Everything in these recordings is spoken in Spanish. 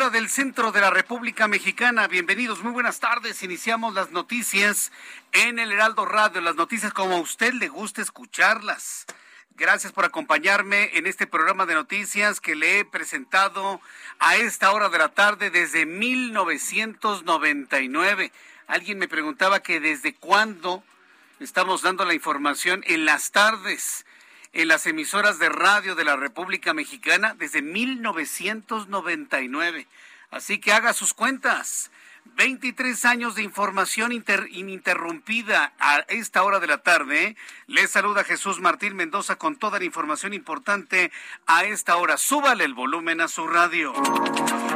Hora del centro de la República Mexicana. Bienvenidos, muy buenas tardes. Iniciamos las noticias en el Heraldo Radio, las noticias como a usted le gusta escucharlas. Gracias por acompañarme en este programa de noticias que le he presentado a esta hora de la tarde desde 1999. Alguien me preguntaba que desde cuándo estamos dando la información en las tardes en las emisoras de radio de la República Mexicana desde 1999. Así que haga sus cuentas. 23 años de información inter- ininterrumpida a esta hora de la tarde. Les saluda Jesús Martín Mendoza con toda la información importante a esta hora. Súbale el volumen a su radio.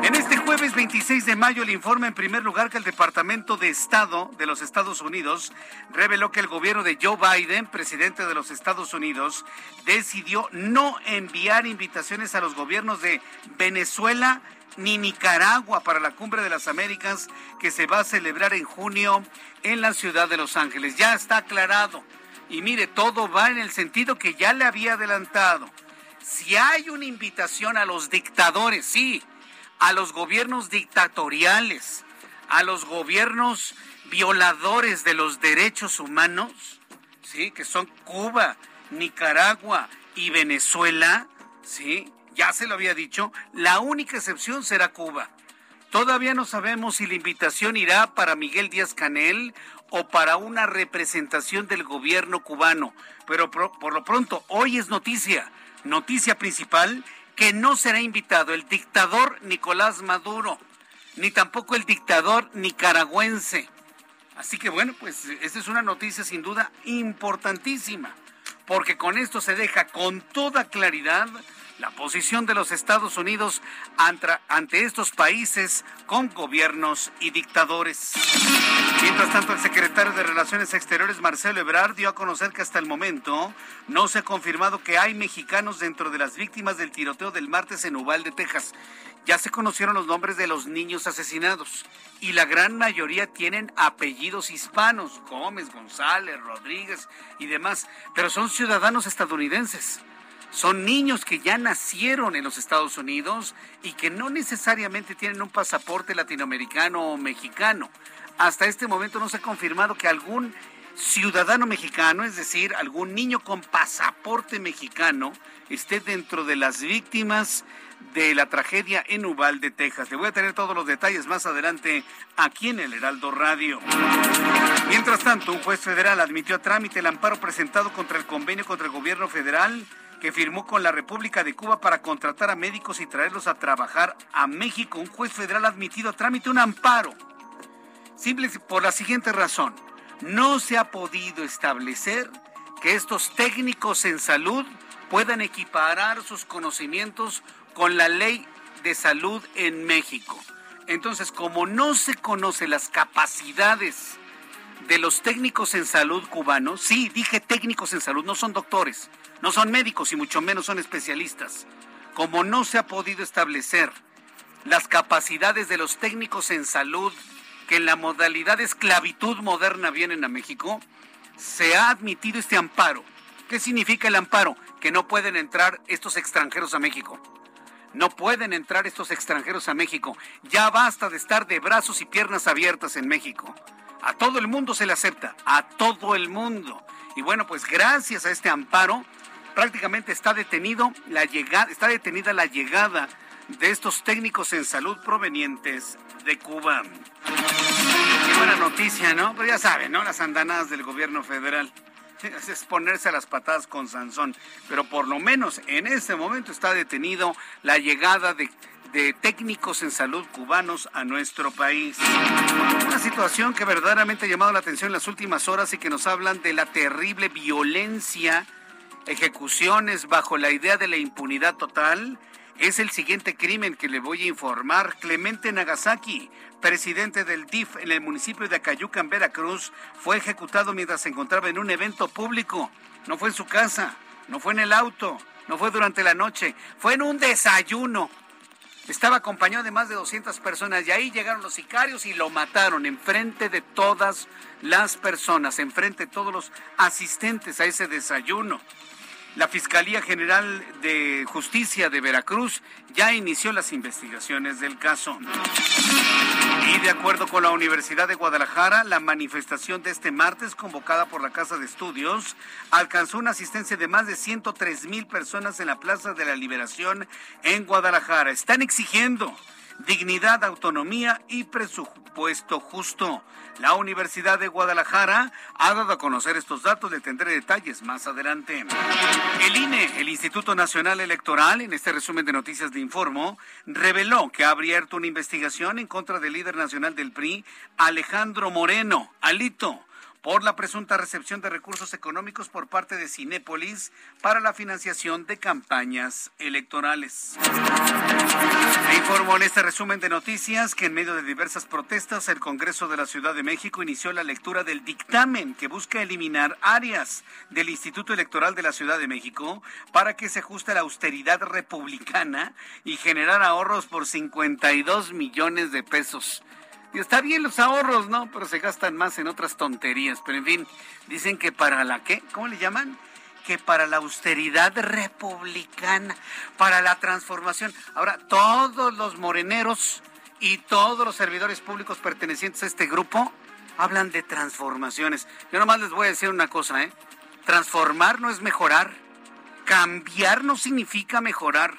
En este jueves 26 de mayo, el informe en primer lugar que el Departamento de Estado de los Estados Unidos reveló que el gobierno de Joe Biden, presidente de los Estados Unidos, decidió no enviar invitaciones a los gobiernos de Venezuela ni Nicaragua para la Cumbre de las Américas que se va a celebrar en junio en la ciudad de Los Ángeles. Ya está aclarado. Y mire, todo va en el sentido que ya le había adelantado. Si hay una invitación a los dictadores, sí, a los gobiernos dictatoriales, a los gobiernos violadores de los derechos humanos, sí, que son Cuba, Nicaragua y Venezuela, sí, ya se lo había dicho, la única excepción será Cuba. Todavía no sabemos si la invitación irá para Miguel Díaz Canel o para una representación del gobierno cubano, pero por lo pronto hoy es noticia, noticia principal, que no será invitado el dictador Nicolás Maduro, ni tampoco el dictador nicaragüense. Así que bueno, pues esta es una noticia sin duda importantísima, porque con esto se deja con toda claridad la posición de los Estados Unidos ante, estos países con gobiernos y dictadores. Mientras tanto, el secretario de Relaciones Exteriores, Marcelo Ebrard, dio a conocer que hasta el momento no se ha confirmado que hay mexicanos dentro de las víctimas del tiroteo del martes en Uvalde, Texas. Ya se conocieron los nombres de los niños asesinados y la gran mayoría tienen apellidos hispanos, Gómez, González, Rodríguez y demás, pero son ciudadanos estadounidenses. Son niños que ya nacieron en los Estados Unidos y que no necesariamente tienen un pasaporte latinoamericano o mexicano. Hasta este momento no se ha confirmado que algún ciudadano mexicano, es decir, algún niño con pasaporte mexicano, esté dentro de las víctimas de la tragedia en Uvalde, Texas. Le voy a tener todos los detalles más adelante aquí en el Heraldo Radio. Mientras tanto, un juez federal admitió a trámite el amparo presentado contra el convenio contra el gobierno federal que firmó con la República de Cuba para contratar a médicos y traerlos a trabajar a México. Un juez federal admitido a trámite un amparo. Simple por la siguiente razón. No se ha podido establecer que estos técnicos en salud puedan equiparar sus conocimientos con la ley de salud en México. Entonces, como no se conocen las capacidades de los técnicos en salud cubanos, sí, dije técnicos en salud, no son doctores, no son médicos y mucho menos son especialistas. Como no se ha podido establecer las capacidades de los técnicos en salud que en la modalidad de esclavitud moderna vienen a México, se ha admitido este amparo ¿Qué significa el amparo? Que no pueden entrar estos extranjeros a México. No pueden entrar estos extranjeros a México. Ya basta de estar de brazos y piernas abiertas en México. A todo el mundo se le acepta, a todo el mundo. Y bueno, pues gracias a este amparo, prácticamente está detenido la llegada, está detenida la llegada de estos técnicos en salud provenientes de Cuba. Qué buena noticia, ¿no? Pero ya saben, ¿no? Las andanadas del gobierno federal. Es ponerse a las patadas con Sansón. Pero por lo menos en este momento está detenido la llegada de, de técnicos en salud cubanos a nuestro país. Una situación que verdaderamente ha llamado la atención en las últimas horas y que nos hablan de la terrible violencia, ejecuciones bajo la idea de la impunidad total es el siguiente crimen que le voy a informar. Clemente Nagasaki, presidente del DIF en el municipio de Acayucan, Veracruz, fue ejecutado mientras se encontraba en un evento público. No fue en su casa, no fue en el auto, no fue durante la noche, fue en un desayuno. Estaba acompañado de más de 200 personas y ahí llegaron los sicarios y lo mataron enfrente de todas las personas, enfrente de todos los asistentes a ese desayuno. La Fiscalía General de Justicia de Veracruz ya inició las investigaciones del caso. Y de acuerdo con la Universidad de Guadalajara, la manifestación de este martes convocada por la Casa de Estudios alcanzó una asistencia de más de 103 mil personas en la Plaza de la Liberación en Guadalajara. Están exigiendo dignidad, autonomía y presupuesto justo. La Universidad de Guadalajara ha dado a conocer estos datos, le tendré detalles más adelante. El INE, el Instituto Nacional Electoral, en este resumen de noticias de Informo, reveló que ha abierto una investigación en contra del líder nacional del PRI, Alejandro Moreno, Alito por la presunta recepción de recursos económicos por parte de Cinépolis para la financiación de campañas electorales. Me informo en este resumen de noticias que en medio de diversas protestas el Congreso de la Ciudad de México inició la lectura del dictamen que busca eliminar áreas del Instituto Electoral de la Ciudad de México para que se ajuste a la austeridad republicana y generar ahorros por 52 millones de pesos. Y está bien los ahorros, ¿no? Pero se gastan más en otras tonterías. Pero en fin, dicen que para la qué, ¿cómo le llaman? Que para la austeridad republicana, para la transformación. Ahora, todos los moreneros y todos los servidores públicos pertenecientes a este grupo hablan de transformaciones. Yo nomás les voy a decir una cosa, ¿eh? Transformar no es mejorar. Cambiar no significa mejorar,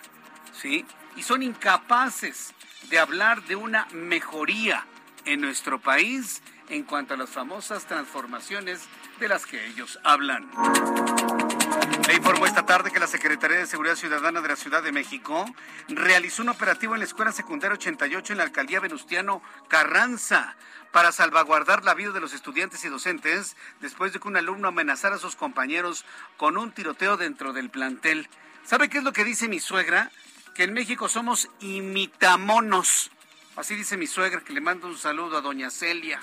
¿sí? Y son incapaces de hablar de una mejoría en nuestro país en cuanto a las famosas transformaciones de las que ellos hablan. Le informó esta tarde que la Secretaría de Seguridad Ciudadana de la Ciudad de México realizó un operativo en la Escuela Secundaria 88 en la Alcaldía Venustiano Carranza para salvaguardar la vida de los estudiantes y docentes después de que un alumno amenazara a sus compañeros con un tiroteo dentro del plantel. ¿Sabe qué es lo que dice mi suegra? Que en México somos imitamonos. Así dice mi suegra, que le mando un saludo a doña Celia.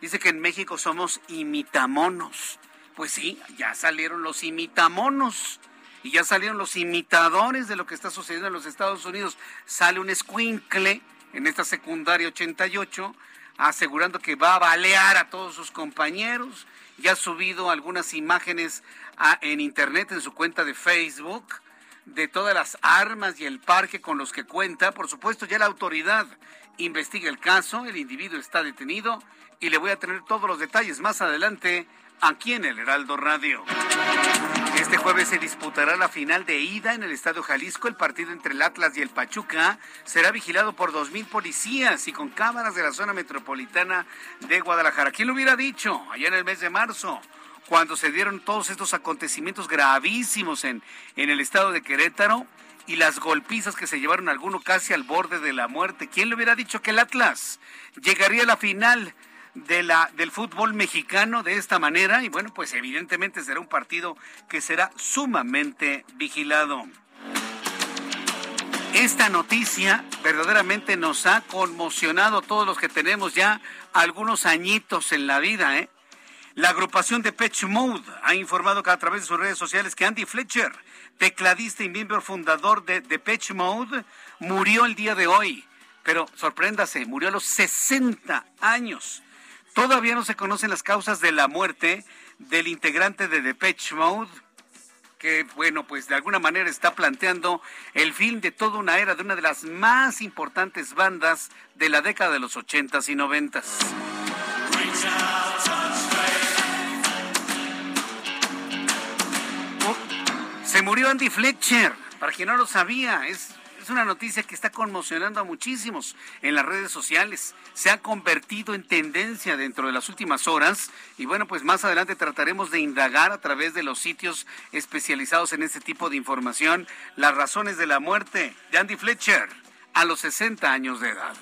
Dice que en México somos imitamonos. Pues sí, ya salieron los imitamonos. Y ya salieron los imitadores de lo que está sucediendo en los Estados Unidos. Sale un escuincle en esta secundaria 88 asegurando que va a balear a todos sus compañeros. Ya ha subido algunas imágenes en internet en su cuenta de Facebook de todas las armas y el parque con los que cuenta. Por supuesto, ya la autoridad investiga el caso, el individuo está detenido y le voy a tener todos los detalles más adelante aquí en el Heraldo Radio. Este jueves se disputará la final de ida en el Estadio Jalisco. El partido entre el Atlas y el Pachuca será vigilado por dos mil policías y con cámaras de la zona metropolitana de Guadalajara. ¿Quién lo hubiera dicho allá en el mes de marzo? Cuando se dieron todos estos acontecimientos gravísimos en, en el estado de Querétaro y las golpizas que se llevaron alguno casi al borde de la muerte. ¿Quién le hubiera dicho que el Atlas llegaría a la final de la, del fútbol mexicano de esta manera? Y bueno, pues evidentemente será un partido que será sumamente vigilado. Esta noticia verdaderamente nos ha conmocionado a todos los que tenemos ya algunos añitos en la vida, ¿eh? La agrupación de Pitch Mode ha informado que a través de sus redes sociales que Andy Fletcher, tecladista y miembro fundador de Pitch Mode, murió el día de hoy. Pero sorpréndase, murió a los 60 años. Todavía no se conocen las causas de la muerte del integrante de Depeche Mode, que, bueno, pues de alguna manera está planteando el fin de toda una era de una de las más importantes bandas de la década de los ochentas y noventas. Se murió Andy Fletcher, para quien no lo sabía, es una noticia que está conmocionando a muchísimos en las redes sociales. Se ha convertido en tendencia dentro de las últimas horas y bueno, pues más adelante trataremos de indagar a través de los sitios especializados en este tipo de información las razones de la muerte de Andy Fletcher a los 60 años de edad.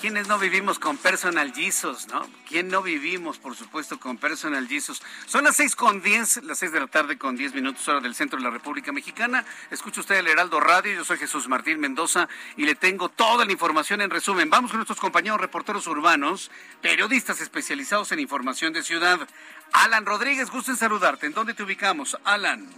¿Quiénes no vivimos con Personal Jesus, no? ¿Quién no vivimos, por supuesto, con Personal Jesus? Son las seis con diez, las seis de la tarde con diez minutos hora del centro de la República Mexicana. Escucha usted el Heraldo Radio, yo soy Jesús Martín Mendoza y le tengo toda la información en resumen. Vamos con nuestros compañeros reporteros urbanos, periodistas especializados en información de ciudad. Alan Rodríguez, gusto en saludarte. ¿En dónde te ubicamos, Alan?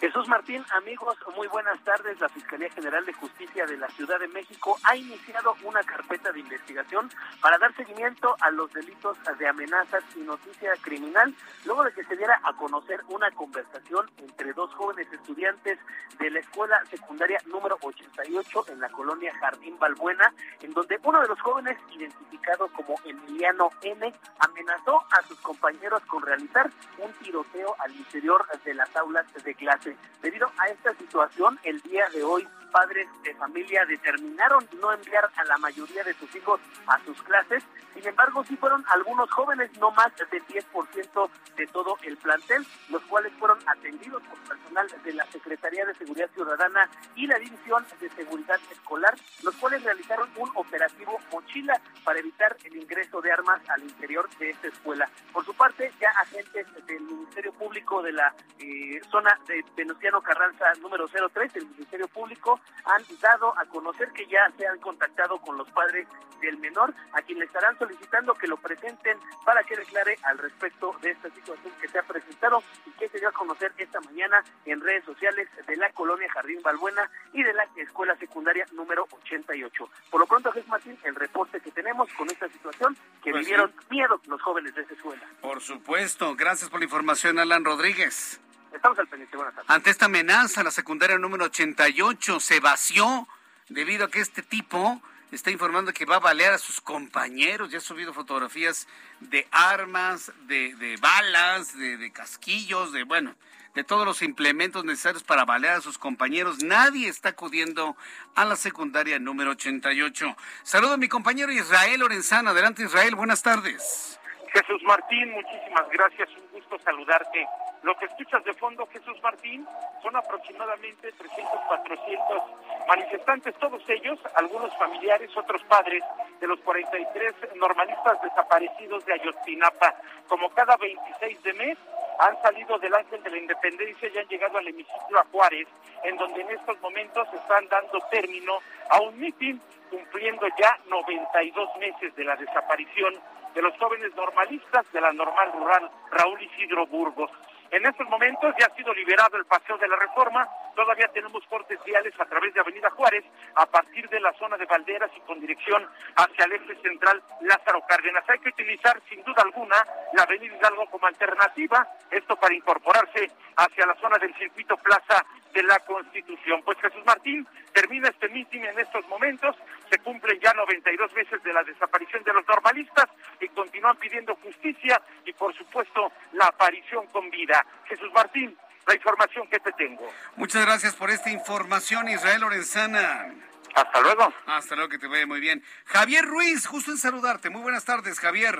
Jesús Martín, amigos, muy buenas tardes. La Fiscalía General de Justicia de la Ciudad de México ha iniciado una carpeta de investigación para dar seguimiento a los delitos de amenazas y noticia criminal, luego de que se diera a conocer una conversación entre dos jóvenes estudiantes de la escuela secundaria número 88 en la colonia Jardín Balbuena, en donde uno de los jóvenes, identificado como Emiliano N., amenazó a sus compañeros con realizar un tiroteo al interior de las aulas de clase. Debido a esta situación, el día de hoy padres de familia determinaron no enviar a la mayoría de sus hijos a sus clases. Sin embargo, sí fueron algunos jóvenes, no más del 10% de todo el plantel, los cuales fueron atendidos por personal de la Secretaría de Seguridad Ciudadana y la División de Seguridad Escolar, los cuales realizaron un operativo mochila para evitar el ingreso de armas al interior de esta escuela. Por su parte, ya agentes del Ministerio Público de la eh, zona de Venustiano Carranza número 03, el Ministerio Público, han dado a conocer que ya se han contactado con los padres del menor, a quien le estarán solicitando que lo presenten para que declare al respecto de esta situación que se ha presentado y que se dio a conocer esta mañana en redes sociales de la colonia Jardín Balbuena y de la escuela secundaria número 88. Por lo pronto, Jesús Martín, el reporte que tenemos con esta situación que pues vivieron miedo los jóvenes de esa escuela. Por supuesto, gracias por la información, Alan Rodríguez. Estamos al pendiente. Buenas tardes. Ante esta amenaza, la secundaria número 88 se vació debido a que este tipo está informando que va a balear a sus compañeros. Ya ha subido fotografías de armas, de, balas, de, de, casquillos, de, bueno, de todos los implementos necesarios para balear a sus compañeros. Nadie está acudiendo a la secundaria número 88. Saludo a mi compañero Israel Lorenzana. Adelante, Israel. Buenas tardes. Jesús Martín, muchísimas gracias. Un gusto saludarte. Lo que escuchas de fondo, Jesús Martín, son aproximadamente 300, 400 manifestantes, todos ellos, algunos familiares, otros padres de los 43 normalistas desaparecidos de Ayotzinapa. Como cada 26 de mes, han salido del Ángel de la Independencia y han llegado al hemiciclo a Juárez, en donde en estos momentos están dando término a un mitin cumpliendo ya 92 meses de la desaparición de los jóvenes normalistas de la normal rural Raúl Isidro Burgos. En estos momentos ya ha sido liberado el paseo de la reforma. Todavía tenemos cortes viales a través de Avenida Juárez, a partir de la zona de Valderas y con dirección hacia el eje central Lázaro Cárdenas. Hay que utilizar sin duda alguna la Avenida Hidalgo como alternativa, esto para incorporarse hacia la zona del circuito Plaza de la Constitución. Pues Jesús Martín termina este mitin en estos momentos, se cumplen ya 92 meses de la desaparición de los normalistas y continúan pidiendo justicia y por supuesto la aparición con vida. Jesús Martín, la información que te tengo. Muchas gracias por esta información, Israel Lorenzana. Hasta luego. Hasta luego, que te vaya muy bien. Javier Ruiz, justo en saludarte. Muy buenas tardes, Javier.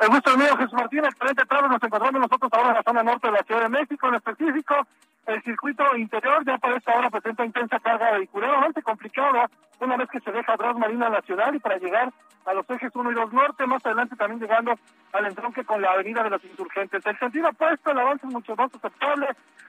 El gusto mío, Jesús Martín, excelente tarde. Nos encontramos nosotros ahora en la zona norte de la Ciudad de México, en específico el circuito interior ya para esta hora presenta intensa carga vehicular, bastante complicado una vez que se deja atrás Marina ciudad y para llegar a los ejes 1 y 2 norte, más adelante también llegando al entronque con la avenida de los insurgentes. El sentido opuesto, el avance es mucho más aceptable,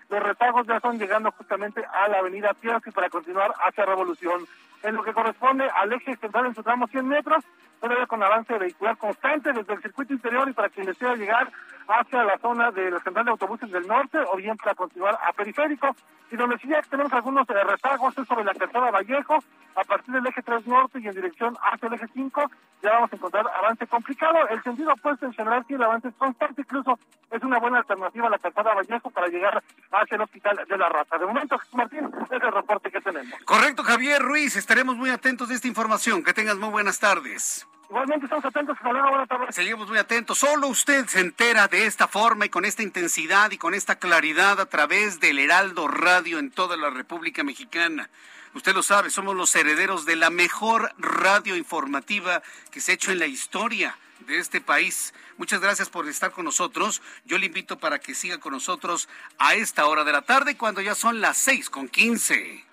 los retagos ya están llegando justamente a la avenida y para continuar hacia Revolución. En lo que corresponde al eje central en su tramo 100 metros, todavía con avance vehicular constante desde el circuito interior y para quien desea llegar hacia la zona de la central de autobuses del norte o bien para continuar a periférico y donde sí ya tenemos algunos eh, rezagos sobre la calzada Vallejo a partir partir del eje 3 norte y en dirección hacia el eje 5 ya vamos a encontrar avance complicado. El sentido opuesto en general sí el avance es constante, incluso es una buena alternativa a la calzada Vallejo para llegar hacia el hospital de la Raza. De momento, Jesús Martín, es el reporte que tenemos. Correcto, Javier Ruiz, estaremos muy atentos de esta información. Que tengas muy buenas tardes. Igualmente estamos atentos, Buenas buena tarde. Seguimos muy atentos. Solo usted se entera de esta forma y con esta intensidad y con esta claridad a través del Heraldo Radio en toda la República Mexicana. Usted lo sabe, somos los herederos de la mejor radio informativa que se ha hecho en la historia de este país. Muchas gracias por estar con nosotros. Yo le invito para que siga con nosotros a esta hora de la tarde cuando ya son las seis con quince.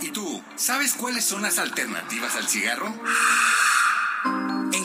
¿Y tú, sabes cuáles son las alternativas al cigarro? En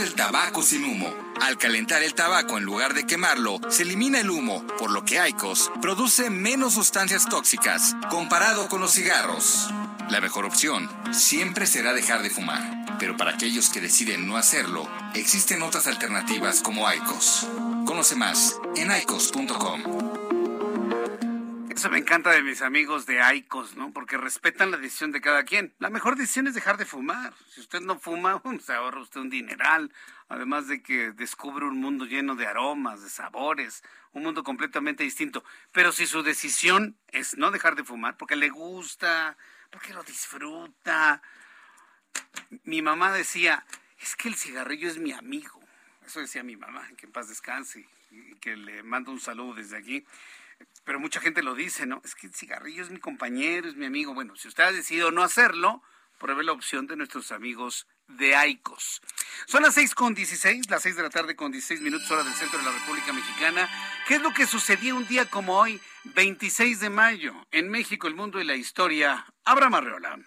del tabaco sin humo. Al calentar el tabaco en lugar de quemarlo, se elimina el humo, por lo que ICOS produce menos sustancias tóxicas comparado con los cigarros. La mejor opción siempre será dejar de fumar, pero para aquellos que deciden no hacerlo, existen otras alternativas como ICOS. Conoce más en icos.com. Eso me encanta de mis amigos de ICOS, ¿no? Porque respetan la decisión de cada quien. La mejor decisión es dejar de fumar. Si usted no fuma, se ahorra usted un dineral. Además de que descubre un mundo lleno de aromas, de sabores, un mundo completamente distinto. Pero si su decisión es no dejar de fumar, porque le gusta, porque lo disfruta. Mi mamá decía, es que el cigarrillo es mi amigo. Eso decía mi mamá, que en paz descanse y que le mando un saludo desde aquí pero mucha gente lo dice, ¿no? Es que el cigarrillo es mi compañero, es mi amigo. Bueno, si usted ha decidido no hacerlo, pruebe la opción de nuestros amigos de AICOS. Son las seis con dieciséis, las seis de la tarde con dieciséis minutos hora del centro de la República Mexicana. ¿Qué es lo que sucedió un día como hoy, 26 de mayo, en México, el mundo y la historia? Abraham Arreola.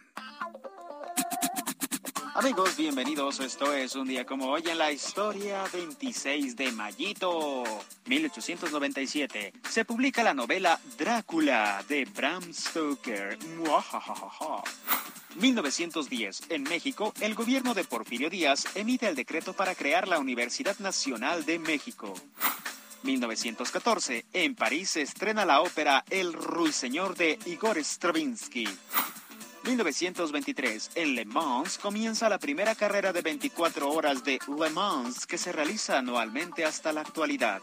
Amigos, bienvenidos. Esto es un día como hoy en la historia 26 de Mayito. 1897. Se publica la novela Drácula de Bram Stoker. 1910. En México, el gobierno de Porfirio Díaz emite el decreto para crear la Universidad Nacional de México. 1914. En París se estrena la ópera El Ruiseñor de Igor Stravinsky. 1923, en Le Mans comienza la primera carrera de 24 horas de Le Mans que se realiza anualmente hasta la actualidad.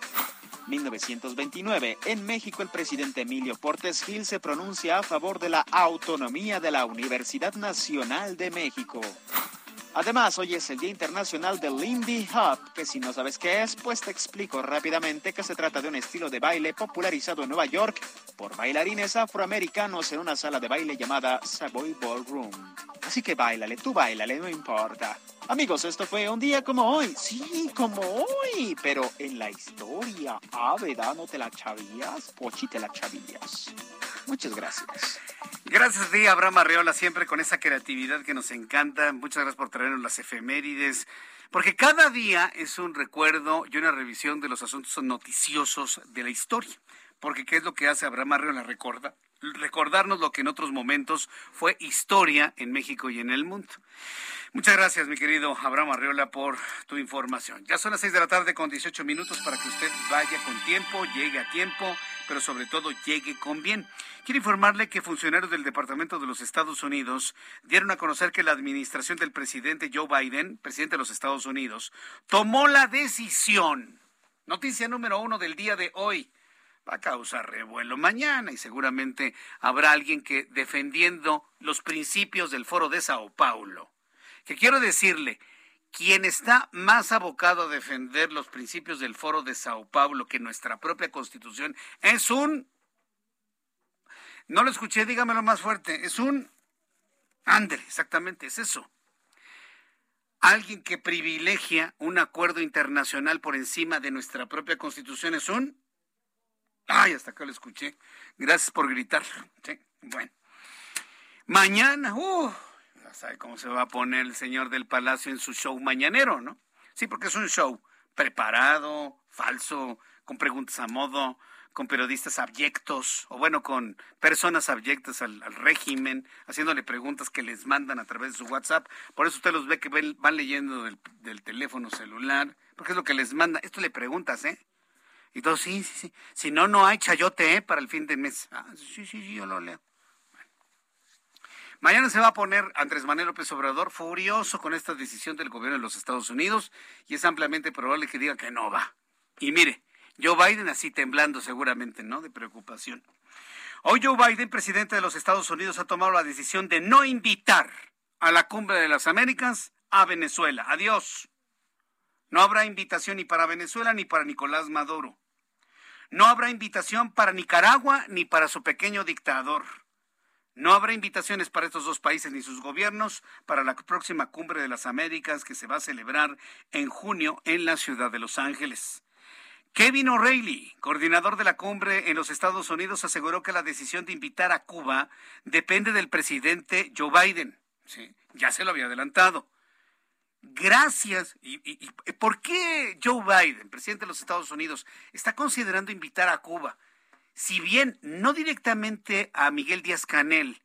1929, en México el presidente Emilio Portes Gil se pronuncia a favor de la autonomía de la Universidad Nacional de México. Además, hoy es el Día Internacional del Lindy Hop, que si no sabes qué es, pues te explico rápidamente que se trata de un estilo de baile popularizado en Nueva York por bailarines afroamericanos en una sala de baile llamada Savoy Ballroom. Así que bailale, tú bailale, no importa. Amigos, esto fue un día como hoy. Sí, como hoy. Pero en la historia. Ah, ¿verdad? ¿No te la chavías? Pochi, te la chavías. Muchas gracias. Gracias a ti, Abraham Arreola, siempre con esa creatividad que nos encanta. Muchas gracias por traernos las efemérides. Porque cada día es un recuerdo y una revisión de los asuntos noticiosos de la historia. Porque ¿qué es lo que hace Abraham Arreola? Recorda, recordarnos lo que en otros momentos fue historia en México y en el mundo. Muchas gracias, mi querido Abraham Arreola, por tu información. Ya son las seis de la tarde con 18 minutos para que usted vaya con tiempo, llegue a tiempo, pero sobre todo llegue con bien. Quiero informarle que funcionarios del Departamento de los Estados Unidos dieron a conocer que la administración del presidente Joe Biden, presidente de los Estados Unidos, tomó la decisión, noticia número uno del día de hoy, a causar revuelo mañana y seguramente habrá alguien que defendiendo los principios del foro de Sao Paulo que quiero decirle, quien está más abocado a defender los principios del Foro de Sao Paulo que nuestra propia Constitución es un... No lo escuché, dígamelo más fuerte, es un... Andre, exactamente, es eso. Alguien que privilegia un acuerdo internacional por encima de nuestra propia Constitución es un... Ay, hasta acá lo escuché. Gracias por gritar. Bueno. Mañana, uh, Ya sabe cómo se va a poner el señor del Palacio en su show mañanero, ¿no? Sí, porque es un show preparado, falso, con preguntas a modo, con periodistas abyectos, o bueno, con personas abyectas al, régimen, haciéndole preguntas que les mandan a través de su WhatsApp. Por eso usted los ve que van leyendo del teléfono celular, porque es lo que les manda. Esto le preguntas, ¿eh? Y todo, sí, sí, sí. Si no, no hay chayote, ¿eh? Para el fin de mes. Ah, sí, sí, sí, yo lo leo. Mañana se va a poner Andrés Manuel López Obrador furioso con esta decisión del gobierno de los Estados Unidos y es ampliamente probable que diga que no va. Y mire, Joe Biden así temblando seguramente, ¿no? De preocupación. Hoy Joe Biden, presidente de los Estados Unidos, ha tomado la decisión de no invitar a la cumbre de las Américas a Venezuela. Adiós. No habrá invitación ni para Venezuela ni para Nicolás Maduro. No habrá invitación para Nicaragua ni para su pequeño dictador. No habrá invitaciones para estos dos países ni sus gobiernos para la próxima cumbre de las Américas que se va a celebrar en junio en la ciudad de Los Ángeles. Kevin O'Reilly, coordinador de la cumbre en los Estados Unidos, aseguró que la decisión de invitar a Cuba depende del presidente Joe Biden. Sí, ya se lo había adelantado. Gracias. ¿Y, por qué Joe Biden, presidente de los Estados Unidos, está considerando invitar a Cuba? si bien no directamente a Miguel Díaz Canel,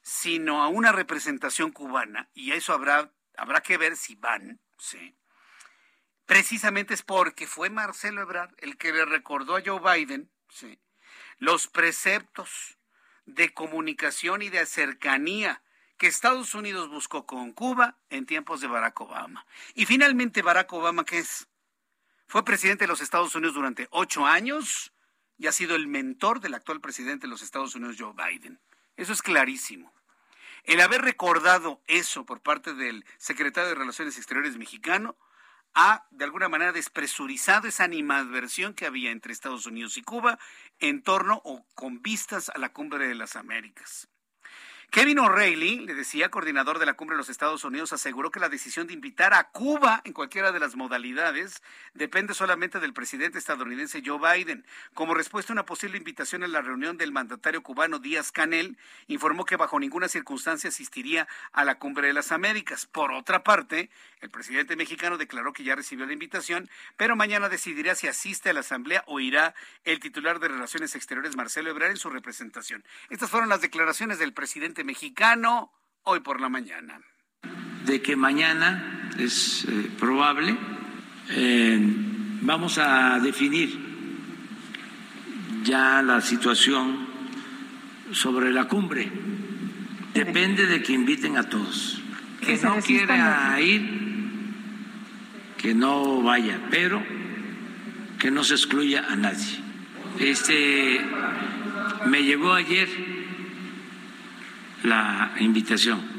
sino a una representación cubana, y eso habrá, habrá que ver si van, ¿sí? precisamente es porque fue Marcelo Ebrard el que le recordó a Joe Biden los preceptos de comunicación y de cercanía que Estados Unidos buscó con Cuba en tiempos de Barack Obama. Y finalmente Barack Obama, ¿qué es? Fue presidente de los Estados Unidos durante ocho años, y ha sido el mentor del actual presidente de los Estados Unidos, Joe Biden. Eso es clarísimo. El haber recordado eso por parte del secretario de Relaciones Exteriores mexicano ha, de alguna manera, despresurizado esa animadversión que había entre Estados Unidos y Cuba en torno o con vistas a la cumbre de las Américas. Kevin O'Reilly, le decía, coordinador de la Cumbre de los Estados Unidos, aseguró que la decisión de invitar a Cuba en cualquiera de las modalidades depende solamente del presidente estadounidense Joe Biden. Como respuesta a una posible invitación a la reunión del mandatario cubano Díaz Canel, informó que bajo ninguna circunstancia asistiría a la Cumbre de las Américas. Por otra parte, el presidente mexicano declaró que ya recibió la invitación, pero mañana decidirá si asiste a la asamblea o irá el titular de Relaciones Exteriores Marcelo Ebrard en su representación. Estas fueron las declaraciones del presidente mexicano hoy por la mañana. De que mañana es eh, probable, eh, vamos a definir ya la situación sobre la cumbre. Depende de que inviten a todos. Que no quiera ir, que no vaya, pero que no se excluya a nadie. Este me llegó ayer la invitación.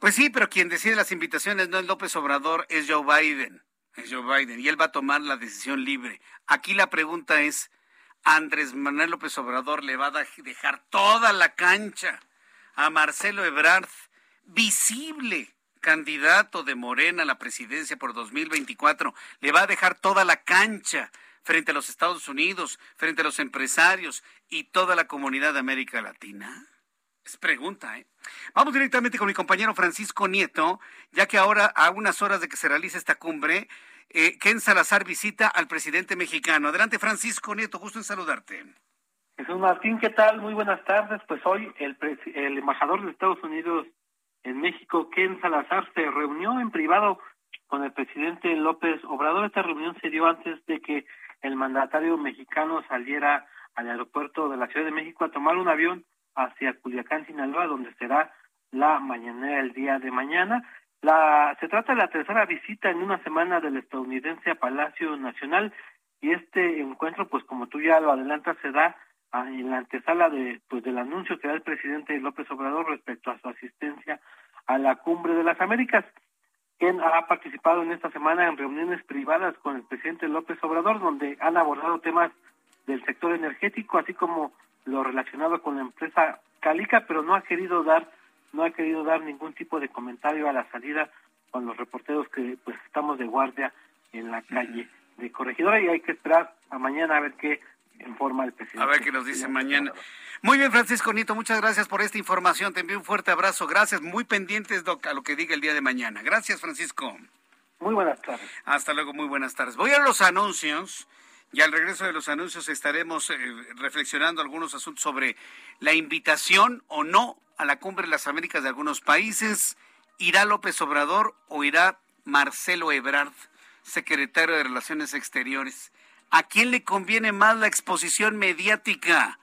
Pues sí, pero quien decide las invitaciones no es López Obrador, es Joe Biden. Es Joe Biden y él va a tomar la decisión libre. Aquí la pregunta es, ¿Andrés Manuel López Obrador le va a dejar toda la cancha a Marcelo Ebrard, visible candidato de Morena a la presidencia por 2024? ¿Le va a dejar toda la cancha frente a los Estados Unidos, frente a los empresarios y toda la comunidad de América Latina? Es pregunta, ¿eh? Vamos directamente con mi compañero Francisco Nieto, ya que ahora, a unas horas de que se realice esta cumbre, eh, Ken Salazar visita al presidente mexicano. Adelante, Francisco Nieto, gusto en saludarte. Jesús Martín, ¿qué tal? Muy buenas tardes. Pues hoy el, el embajador de Estados Unidos en México, Ken Salazar, se reunió en privado con el presidente López Obrador. Esta reunión se dio antes de que el mandatario mexicano saliera al aeropuerto de la Ciudad de México a tomar un avión hacia Culiacán, Sinaloa, donde será la mañanera el día de mañana. La, se trata de la tercera visita en una semana del estadounidense a Palacio Nacional y este encuentro, pues como tú ya lo adelantas, se da en la antesala de, pues, del anuncio que da el presidente López Obrador respecto a su asistencia a la Cumbre de las Américas quien ha participado en esta semana en reuniones privadas con el presidente López Obrador, donde han abordado temas del sector energético, así como lo relacionado con la empresa Calica, pero no ha querido dar, no ha querido dar ningún tipo de comentario a la salida con los reporteros que pues estamos de guardia en la calle de Corregidora y hay que esperar a mañana a ver qué en forma el presidente. A ver qué nos dice mañana. Muy bien, Francisco Nito, muchas gracias por esta información. Te envío un fuerte abrazo. Gracias, muy pendientes a lo que diga el día de mañana. Gracias, Francisco. Muy buenas tardes. Hasta luego, muy buenas tardes. Voy a los anuncios. Y al regreso de los anuncios estaremos eh, reflexionando algunos asuntos sobre la invitación o no a la cumbre de las Américas de algunos países. ¿Irá López Obrador o irá Marcelo Ebrard, secretario de Relaciones Exteriores? ¿A quién le conviene más la exposición mediática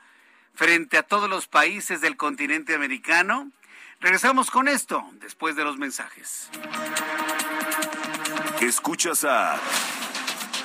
frente a todos los países del continente americano? Regresamos con esto después de los mensajes. Escuchas a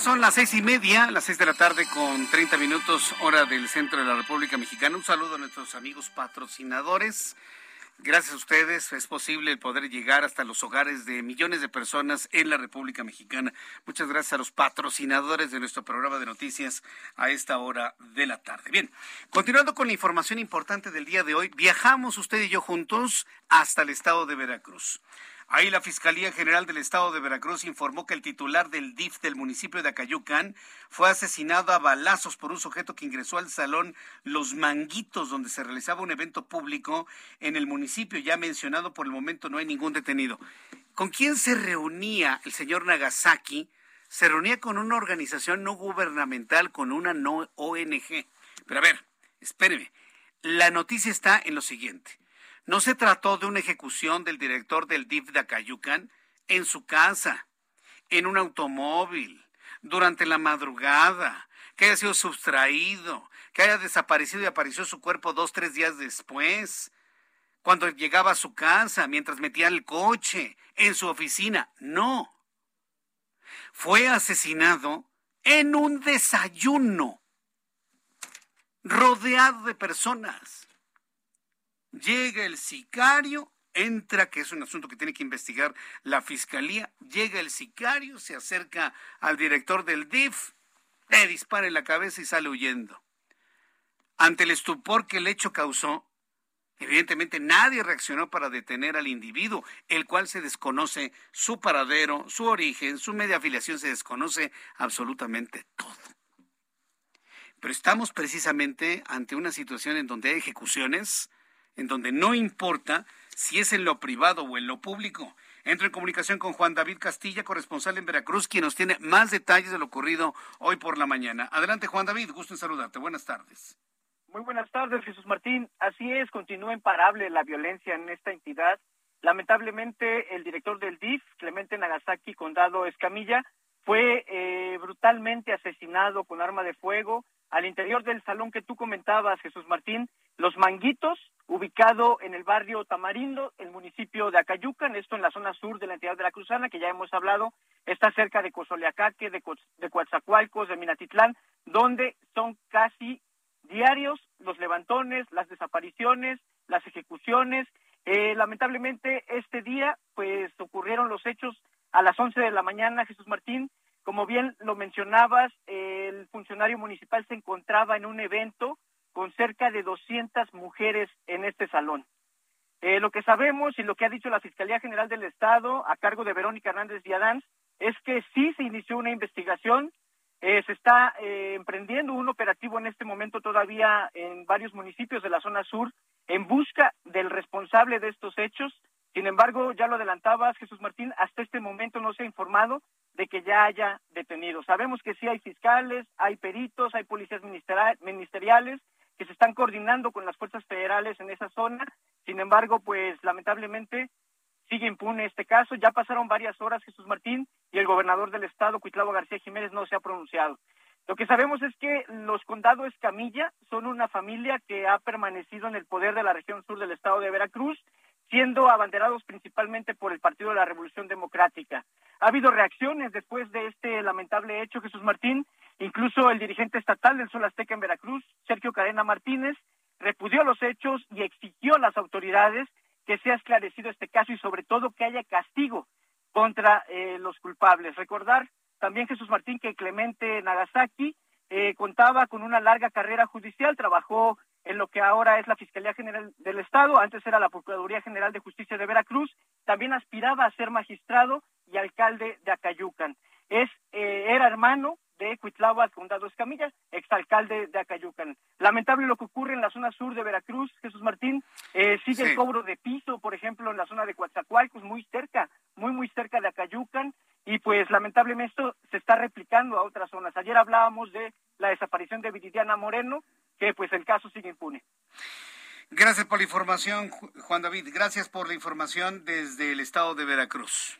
Son las seis y media, las seis de la tarde con 30 minutos hora del centro de la República Mexicana. Un saludo a nuestros amigos patrocinadores. Gracias a ustedes es posible el poder llegar hasta los hogares de millones de personas en la República Mexicana. Muchas gracias a los patrocinadores de nuestro programa de noticias a esta hora de la tarde. Bien, continuando con la información importante del día de hoy, viajamos usted y yo juntos hasta el estado de Veracruz. Ahí la Fiscalía General del Estado de Veracruz informó que el titular del DIF del municipio de Acayucan fue asesinado a balazos por un sujeto que ingresó al salón Los Manguitos, donde se realizaba un evento público en el municipio. Ya mencionado, por el momento no hay ningún detenido. ¿Con quién se reunía el señor Nagasaki? Se reunía con una organización no gubernamental, con una no ONG. Pero a ver, espéreme. La noticia está en lo siguiente. No se trató de una ejecución del director del DIF de Acayucan en su casa, en un automóvil, durante la madrugada, que haya sido sustraído, que haya desaparecido y apareció su cuerpo dos, tres días después, cuando llegaba a su casa, mientras metía el coche, en su oficina. No. Fue asesinado en un desayuno, rodeado de personas llega el sicario, entra, que es un asunto que tiene que investigar la fiscalía, llega el sicario, se acerca al director del DIF, le dispara en la cabeza y sale huyendo. Ante el estupor que el hecho causó, evidentemente nadie reaccionó para detener al individuo, el cual se desconoce su paradero, su origen, su media afiliación, se desconoce absolutamente todo. Pero estamos precisamente ante una situación en donde hay ejecuciones, en donde no importa si es en lo privado o en lo público. Entro en comunicación con Juan David Castilla, corresponsal en Veracruz, quien nos tiene más detalles de lo ocurrido hoy por la mañana. Adelante, Juan David, gusto en saludarte. Buenas tardes. Muy buenas tardes, Jesús Martín. Así es, continúa imparable la violencia en esta entidad. Lamentablemente, el director del DIF, Clemente Nagasaki Condado Escamilla, fue eh, brutalmente asesinado con arma de fuego al interior del salón que tú comentabas, Jesús Martín, Los Manguitos, ubicado en el barrio Tamarindo, el municipio de Acayucan, esto en la zona sur de la entidad de la Cruzana, que ya hemos hablado, está cerca de Cozoleacaque, de, de Coatzacoalcos, de Minatitlán, donde son casi diarios los levantones, las desapariciones, las ejecuciones. Eh, lamentablemente, este día, pues ocurrieron los hechos a las 11 de la mañana, Jesús Martín. Como bien lo mencionabas, el funcionario municipal se encontraba en un evento con cerca de 200 mujeres en este salón. Eh, lo que sabemos y lo que ha dicho la Fiscalía General del Estado a cargo de Verónica Hernández Villadán es que sí se inició una investigación, eh, se está eh, emprendiendo un operativo en este momento todavía en varios municipios de la zona sur en busca del responsable de estos hechos. Sin embargo, ya lo adelantabas, Jesús Martín, hasta este momento no se ha informado de que ya haya detenidos. Sabemos que sí hay fiscales, hay peritos, hay policías ministeriales que se están coordinando con las fuerzas federales en esa zona. Sin embargo, pues lamentablemente sigue impune este caso. Ya pasaron varias horas, Jesús Martín, y el gobernador del estado, Cuitlavo García Jiménez, no se ha pronunciado. Lo que sabemos es que los condados Escamilla son una familia que ha permanecido en el poder de la región sur del estado de Veracruz siendo abanderados principalmente por el Partido de la Revolución Democrática. Ha habido reacciones después de este lamentable hecho, Jesús Martín. Incluso el dirigente estatal del Sol Azteca en Veracruz, Sergio Cadena Martínez, repudió los hechos y exigió a las autoridades que sea esclarecido este caso y sobre todo que haya castigo contra eh, los culpables. Recordar también, Jesús Martín, que Clemente Nagasaki eh, contaba con una larga carrera judicial, trabajó en lo que ahora es la Fiscalía General del Estado, antes era la Procuraduría General de Justicia de Veracruz, también aspiraba a ser magistrado y alcalde de Acayucan. Es, eh, era hermano de Cuitlava Condado Escamilla, exalcalde de Acayucan. Lamentable lo que ocurre en la zona sur de Veracruz, Jesús Martín, eh, sigue el cobro de piso, por ejemplo, en la zona de Coatzacoalcos, muy cerca, muy, muy cerca de Acayucan, y pues lamentablemente esto se está replicando a otras zonas. Ayer hablábamos de la desaparición de Viridiana Moreno, que pues el caso sigue impune. Gracias por la información, Juan David. Gracias por la información desde el estado de Veracruz.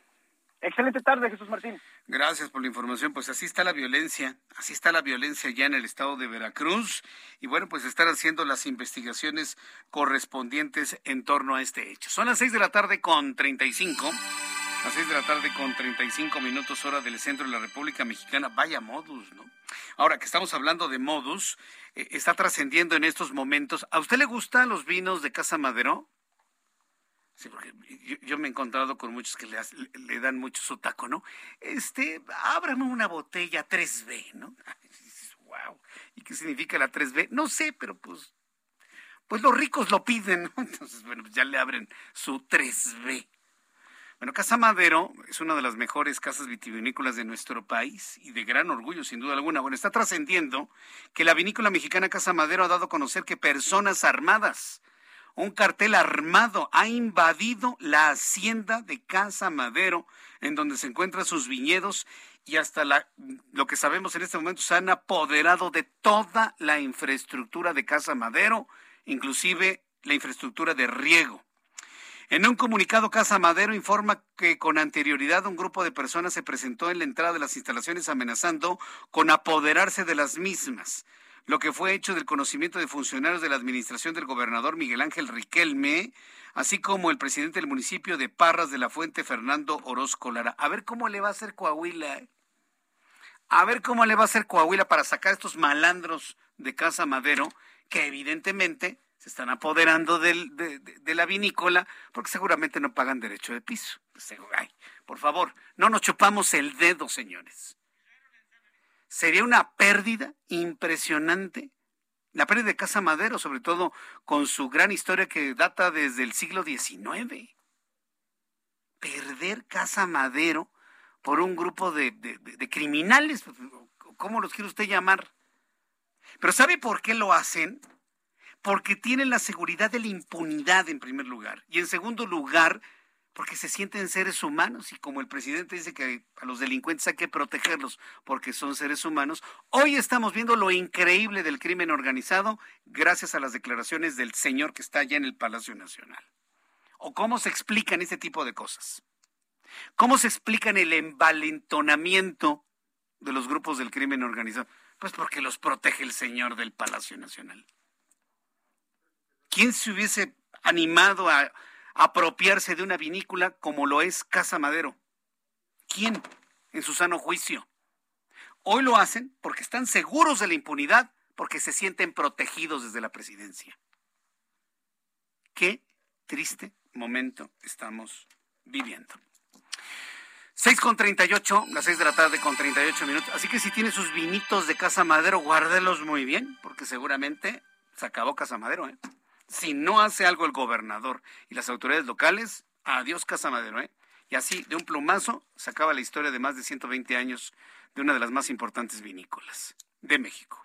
Excelente tarde, Jesús Martín. Gracias por la información. Pues así está la violencia, así está la violencia ya en el estado de Veracruz. Y bueno, pues están haciendo las investigaciones correspondientes en torno a este hecho. Son las seis de la tarde con treinta y cinco. Las seis de la tarde con 35 minutos hora del centro de la República Mexicana. Vaya modus, ¿no? Ahora que estamos hablando de modus, eh, está trascendiendo en estos momentos. ¿A usted le gustan los vinos de Casa Madero? Sí, porque yo, me he encontrado con muchos que le, dan mucho su taco, ¿no? Este, ábrame una botella 3B, ¿no? wow. ¿Y qué significa la 3B? No sé, pero pues, pues los ricos lo piden, ¿no? Entonces, bueno, pues ya le abren su 3B. Bueno, Casa Madero es una de las mejores casas vitivinícolas de nuestro país y de gran orgullo, sin duda alguna. Bueno, está trascendiendo que la vinícola mexicana Casa Madero ha dado a conocer que personas armadas, un cartel armado, ha invadido la hacienda de Casa Madero, en donde se encuentran sus viñedos y hasta lo que sabemos en este momento se han apoderado de toda la infraestructura de Casa Madero, inclusive la infraestructura de riego. En un comunicado, Casa Madero informa que con anterioridad un grupo de personas se presentó en la entrada de las instalaciones amenazando con apoderarse de las mismas, lo que fue hecho del conocimiento de funcionarios de la administración del gobernador Miguel Ángel Riquelme, así como el presidente del municipio de Parras de la Fuente, Fernando Orozco Lara. A ver cómo le va a hacer Coahuila. ¿eh? A ver cómo le va a hacer Coahuila para sacar estos malandros de Casa Madero, que evidentemente se están apoderando de, la vinícola porque seguramente no pagan derecho de piso. Pues, por favor, no nos chupamos el dedo, señores. Sería una pérdida impresionante. La pérdida de Casa Madero, sobre todo con su gran historia que data desde el siglo XIX. Perder Casa Madero por un grupo de, criminales, ¿cómo los quiere usted llamar? Pero ¿sabe por qué lo hacen? porque tienen la seguridad de la impunidad en primer lugar. Y en segundo lugar, porque se sienten seres humanos y como el presidente dice que a los delincuentes hay que protegerlos porque son seres humanos, hoy estamos viendo lo increíble del crimen organizado gracias a las declaraciones del señor que está allá en el Palacio Nacional. ¿O cómo se explican este tipo de cosas? ¿Cómo se explican el envalentonamiento de los grupos del crimen organizado? Pues porque los protege el señor del Palacio Nacional. ¿Quién se hubiese animado a apropiarse de una vinícola como lo es Casa Madero? ¿Quién en su sano juicio? Hoy lo hacen porque están seguros de la impunidad, porque se sienten protegidos desde la presidencia. Qué triste momento estamos viviendo. 6 con 38, las 6 de la tarde con 38 minutos. Así que si tiene sus vinitos de Casa Madero, guárdelos muy bien, porque seguramente se acabó Casa Madero, ¿eh? Si no hace algo el gobernador y las autoridades locales, adiós Casa Madero, ¿eh? Y así, de un plumazo, se acaba la historia de más de 120 años de una de las más importantes vinícolas de México.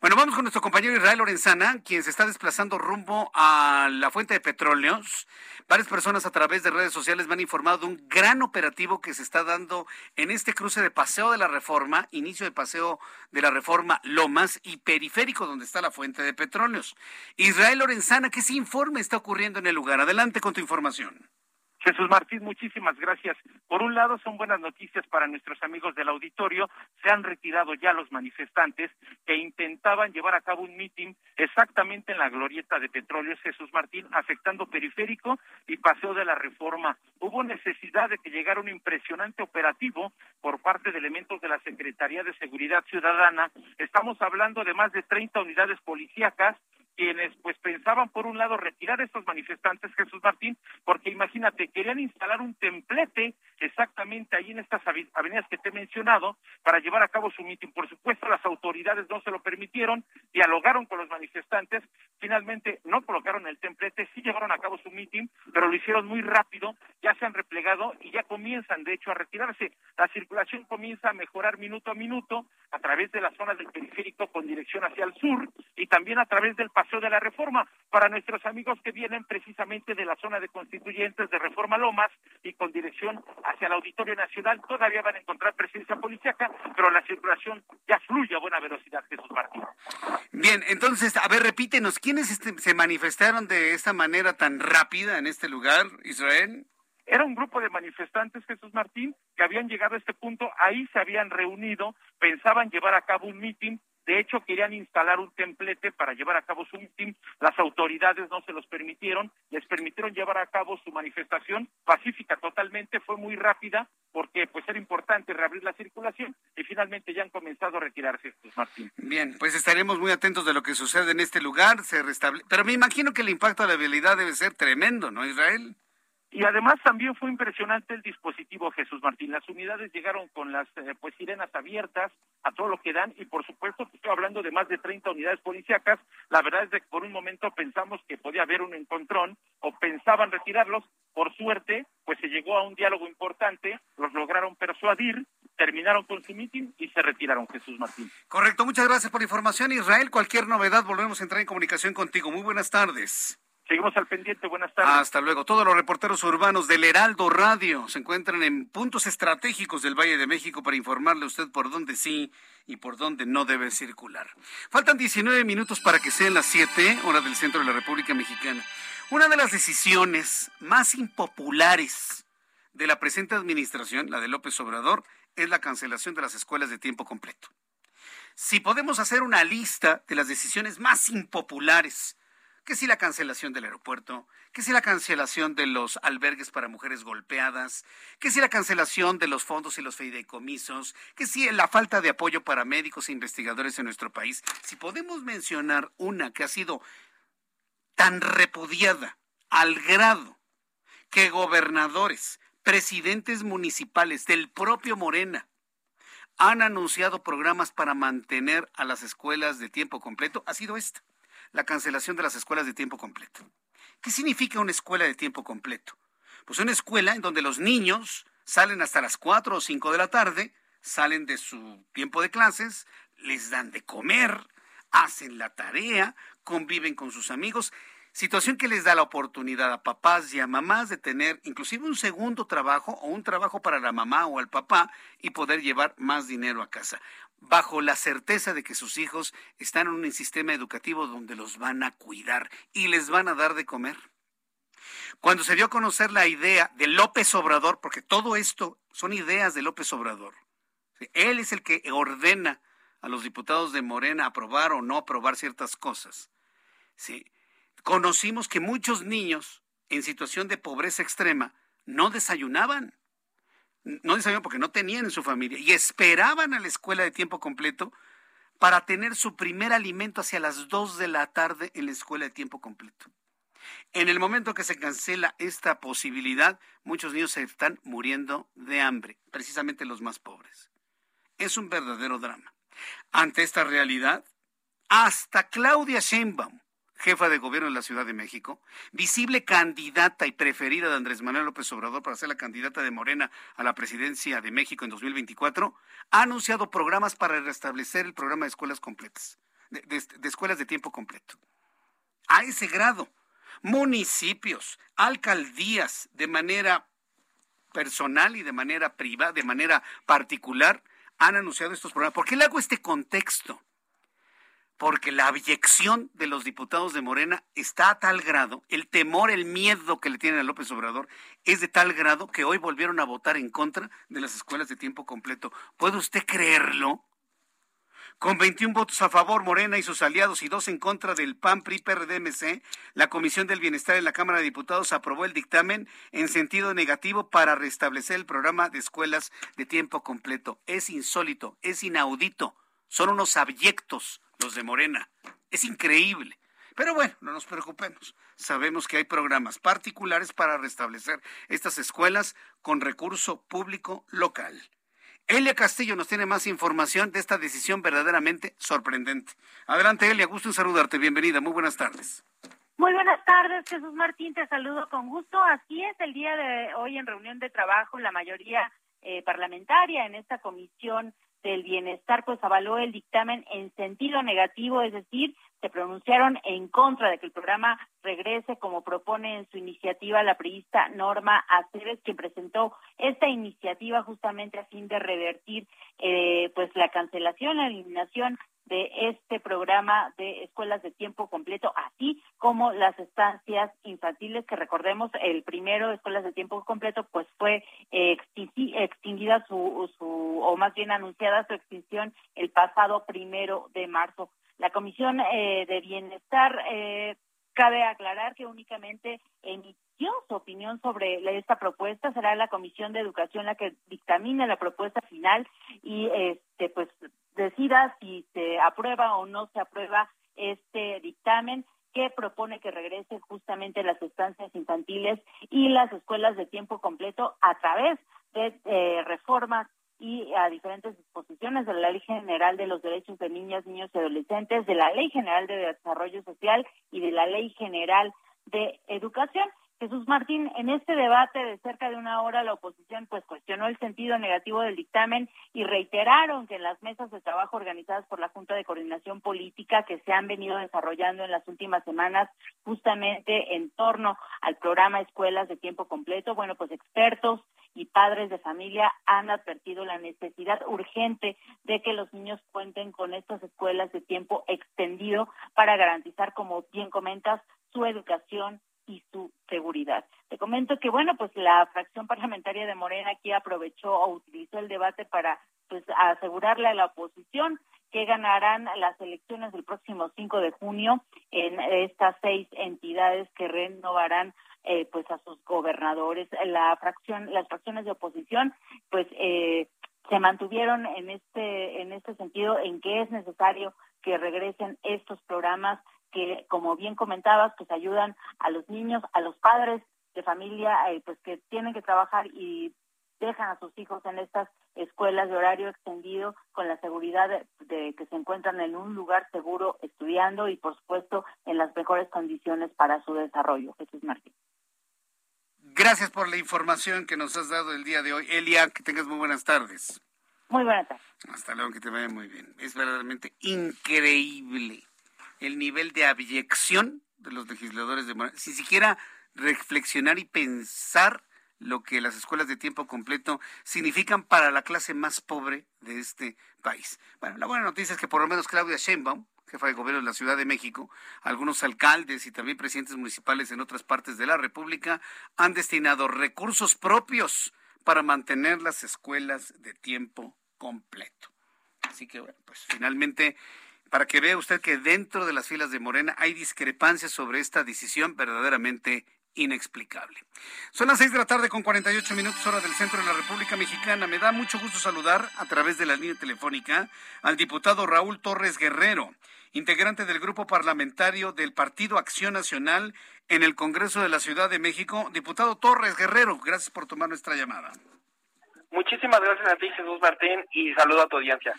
Bueno, vamos con nuestro compañero Israel Lorenzana, quien se está desplazando rumbo a la fuente de petróleos. Varias personas a través de redes sociales me han informado de un gran operativo que se está dando en este cruce de Paseo de la Reforma, inicio de Paseo de la Reforma Lomas y periférico donde está la fuente de petróleos. Israel Lorenzana, ¿qué se informe está ocurriendo en el lugar? Adelante con tu información. Jesús Martín, muchísimas gracias. Por un lado, son buenas noticias para nuestros amigos del auditorio. Se han retirado ya los manifestantes que intentaban llevar a cabo un mitin exactamente en la glorieta de Petróleos Jesús Martín, afectando periférico y paseo de la reforma. Hubo necesidad de que llegara un impresionante operativo por parte de elementos de la Secretaría de Seguridad Ciudadana. Estamos hablando de más de 30 unidades policíacas quienes pues pensaban por un lado retirar a estos manifestantes, Jesús Martín, porque imagínate, querían instalar un templete exactamente ahí en estas avenidas que te he mencionado para llevar a cabo su mitin. Por supuesto, las autoridades no se lo permitieron, dialogaron con los manifestantes, finalmente no colocaron el templete, sí llevaron a cabo su mitin, pero lo hicieron muy rápido, ya se han replegado y ya comienzan, de hecho, a retirarse. La circulación comienza a mejorar minuto a minuto a través de las zonas del periférico con dirección hacia el sur y también a través del paseo de la reforma para nuestros amigos que vienen precisamente de la zona de constituyentes de Reforma Lomas y con dirección hacia el Auditorio Nacional. Todavía van a encontrar presencia policíaca, pero la circulación ya fluye a buena velocidad, Jesús Martín. Bien, entonces, a ver, repítenos, ¿quiénes este, se manifestaron de esta manera tan rápida en este lugar, Israel? Era un grupo de manifestantes, Jesús Martín, que habían llegado a este punto, ahí se habían reunido, pensaban llevar a cabo un mitin, de hecho, querían instalar un templete para llevar a cabo su mitin. Las autoridades no se los permitieron. Les permitieron llevar a cabo su manifestación pacífica totalmente. Fue muy rápida porque pues era importante reabrir la circulación y finalmente ya han comenzado a retirarse estos, Martín. Bien, pues estaremos muy atentos de lo que sucede en este lugar. Se restable... Pero me imagino que el impacto de la vialidad debe ser tremendo, ¿no, Israel? Y además también fue impresionante el dispositivo Jesús Martín. Las unidades llegaron con las eh, pues sirenas abiertas a todo lo que dan y por supuesto estoy hablando de más de 30 unidades policíacas. La verdad es que por un momento pensamos que podía haber un encontrón o pensaban retirarlos. Por suerte, pues se llegó a un diálogo importante, los lograron persuadir, terminaron con su mitin y se retiraron Jesús Martín. Correcto, muchas gracias por la información Israel. Cualquier novedad volvemos a entrar en comunicación contigo. Muy buenas tardes. Seguimos al pendiente. Buenas tardes. Hasta luego. Todos los reporteros urbanos del Heraldo Radio se encuentran en puntos estratégicos del Valle de México para informarle a usted por dónde sí y por dónde no debe circular. Faltan 19 minutos para que sean las 7, hora del centro de la República Mexicana. Una de las decisiones más impopulares de la presente administración, la de López Obrador, es la cancelación de las escuelas de tiempo completo. Si podemos hacer una lista de las decisiones más impopulares que si la cancelación del aeropuerto, que si la cancelación de los albergues para mujeres golpeadas, que si la cancelación de los fondos y los fideicomisos, que si la falta de apoyo para médicos e investigadores en nuestro país. Si podemos mencionar una que ha sido tan repudiada al grado que gobernadores, presidentes municipales del propio Morena han anunciado programas para mantener a las escuelas de tiempo completo, ha sido esta la cancelación de las escuelas de tiempo completo. ¿Qué significa una escuela de tiempo completo? Pues una escuela en donde los niños salen hasta las 4 o 5 de la tarde, salen de su tiempo de clases, les dan de comer, hacen la tarea, conviven con sus amigos, situación que les da la oportunidad a papás y a mamás de tener inclusive un segundo trabajo o un trabajo para la mamá o al papá y poder llevar más dinero a casa bajo la certeza de que sus hijos están en un sistema educativo donde los van a cuidar y les van a dar de comer. Cuando se dio a conocer la idea de López Obrador, porque todo esto son ideas de López Obrador, él es el que ordena a los diputados de Morena aprobar o no aprobar ciertas cosas. ¿sí? Conocimos que muchos niños en situación de pobreza extrema no desayunaban no sabían porque no tenían en su familia y esperaban a la escuela de tiempo completo para tener su primer alimento hacia las 2 de la tarde en la escuela de tiempo completo. En el momento que se cancela esta posibilidad, muchos niños se están muriendo de hambre, precisamente los más pobres. Es un verdadero drama. Ante esta realidad, hasta Claudia Sheinbaum, jefa de gobierno de la Ciudad de México, visible candidata y preferida de Andrés Manuel López Obrador para ser la candidata de Morena a la presidencia de México en 2024, ha anunciado programas para restablecer el programa de escuelas completas. de escuelas de tiempo completo. A ese grado. Municipios, alcaldías, de manera personal y de manera privada, de manera particular, han anunciado estos programas. ¿Por qué le hago este contexto? Porque la abyección de los diputados de Morena está a tal grado, el temor, el miedo que le tienen a López Obrador es de tal grado que hoy volvieron a votar en contra de las escuelas de tiempo completo. ¿Puede usted creerlo? Con 21 votos a favor, Morena y sus aliados y dos en contra del PAN, PRI, PRD, MC, la Comisión del Bienestar en la Cámara de Diputados aprobó el dictamen en sentido negativo para restablecer el programa de escuelas de tiempo completo. Es insólito, es inaudito. Son unos abyectos los de Morena. Es increíble. Pero bueno, no nos preocupemos. Sabemos que hay programas particulares para restablecer estas escuelas con recurso público local. Elia Castillo nos tiene más información de esta decisión verdaderamente sorprendente. Adelante, Elia, gusto en saludarte. Bienvenida, muy buenas tardes. Muy buenas tardes, Jesús Martín, te saludo con gusto. Así es, el día de hoy en reunión de trabajo, la mayoría eh, parlamentaria en esta comisión del bienestar pues avaló el dictamen en sentido negativo, es decir, se pronunciaron en contra de que el programa regrese como propone en su iniciativa la priista Norma Aceves, quien presentó esta iniciativa justamente a fin de revertir eh, pues la cancelación, la eliminación de este programa de escuelas de tiempo completo, así como las estancias infantiles, que recordemos, el primero, escuelas de tiempo completo, pues fue eh, extinguida su, su, o más bien anunciada su extinción el pasado primero de marzo. La Comisión eh, de Bienestar, eh, cabe aclarar que únicamente emitió su opinión sobre esta propuesta, será la Comisión de Educación la que dictamine la propuesta final y este pues decida si se aprueba o no se aprueba este dictamen que propone que regresen justamente las estancias infantiles y las escuelas de tiempo completo a través de eh, reformas y a diferentes disposiciones de la Ley General de los Derechos de Niñas, Niños y Adolescentes, de la Ley General de Desarrollo Social y de la Ley General de Educación. Jesús Martín, en este debate de cerca de una hora la oposición pues cuestionó el sentido negativo del dictamen y reiteraron que en las mesas de trabajo organizadas por la Junta de Coordinación Política que se han venido desarrollando en las últimas semanas justamente en torno al programa Escuelas de Tiempo Completo, bueno, pues expertos padres de familia han advertido la necesidad urgente de que los niños cuenten con estas escuelas de tiempo extendido para garantizar, como bien comentas, su educación y su seguridad. Te comento que, bueno, pues la fracción parlamentaria de Morena aquí aprovechó o utilizó el debate para pues asegurarle a la oposición que ganarán las elecciones del próximo 5 de junio en estas seis entidades que renovarán eh, pues a sus gobernadores. La fracción, las fracciones de oposición, pues eh, se mantuvieron en este en este sentido en que es necesario que regresen estos programas que, como bien comentabas, pues ayudan a los niños, a los padres de familia, eh, pues que tienen que trabajar y dejan a sus hijos en estas escuelas de horario extendido con la seguridad de, que se encuentran en un lugar seguro estudiando y por supuesto en las mejores condiciones para su desarrollo. Jesús Martín. Gracias por la información que nos has dado el día de hoy. Elia, que tengas muy buenas tardes. Muy buenas tardes. Hasta luego, que te vaya muy bien. Es verdaderamente increíble el nivel de abyección de los legisladores de Morena, sin siquiera reflexionar y pensar lo que las escuelas de tiempo completo significan para la clase más pobre de este país. Bueno, la buena noticia es que por lo menos Claudia Sheinbaum, jefa de gobierno de la Ciudad de México, algunos alcaldes y también presidentes municipales en otras partes de la República han destinado recursos propios para mantener las escuelas de tiempo completo. Así que bueno, pues finalmente para que vea usted que dentro de las filas de Morena hay discrepancias sobre esta decisión verdaderamente inexplicable. Son las seis de la tarde con 48 minutos hora del centro de la República Mexicana. Me da mucho gusto saludar a través de la línea telefónica al diputado Raúl Torres Guerrero, integrante del grupo parlamentario del Partido Acción Nacional en el Congreso de la Ciudad de México. Diputado Torres Guerrero, gracias por tomar nuestra llamada. Muchísimas gracias a ti, Jesús Martín, y saludo a tu audiencia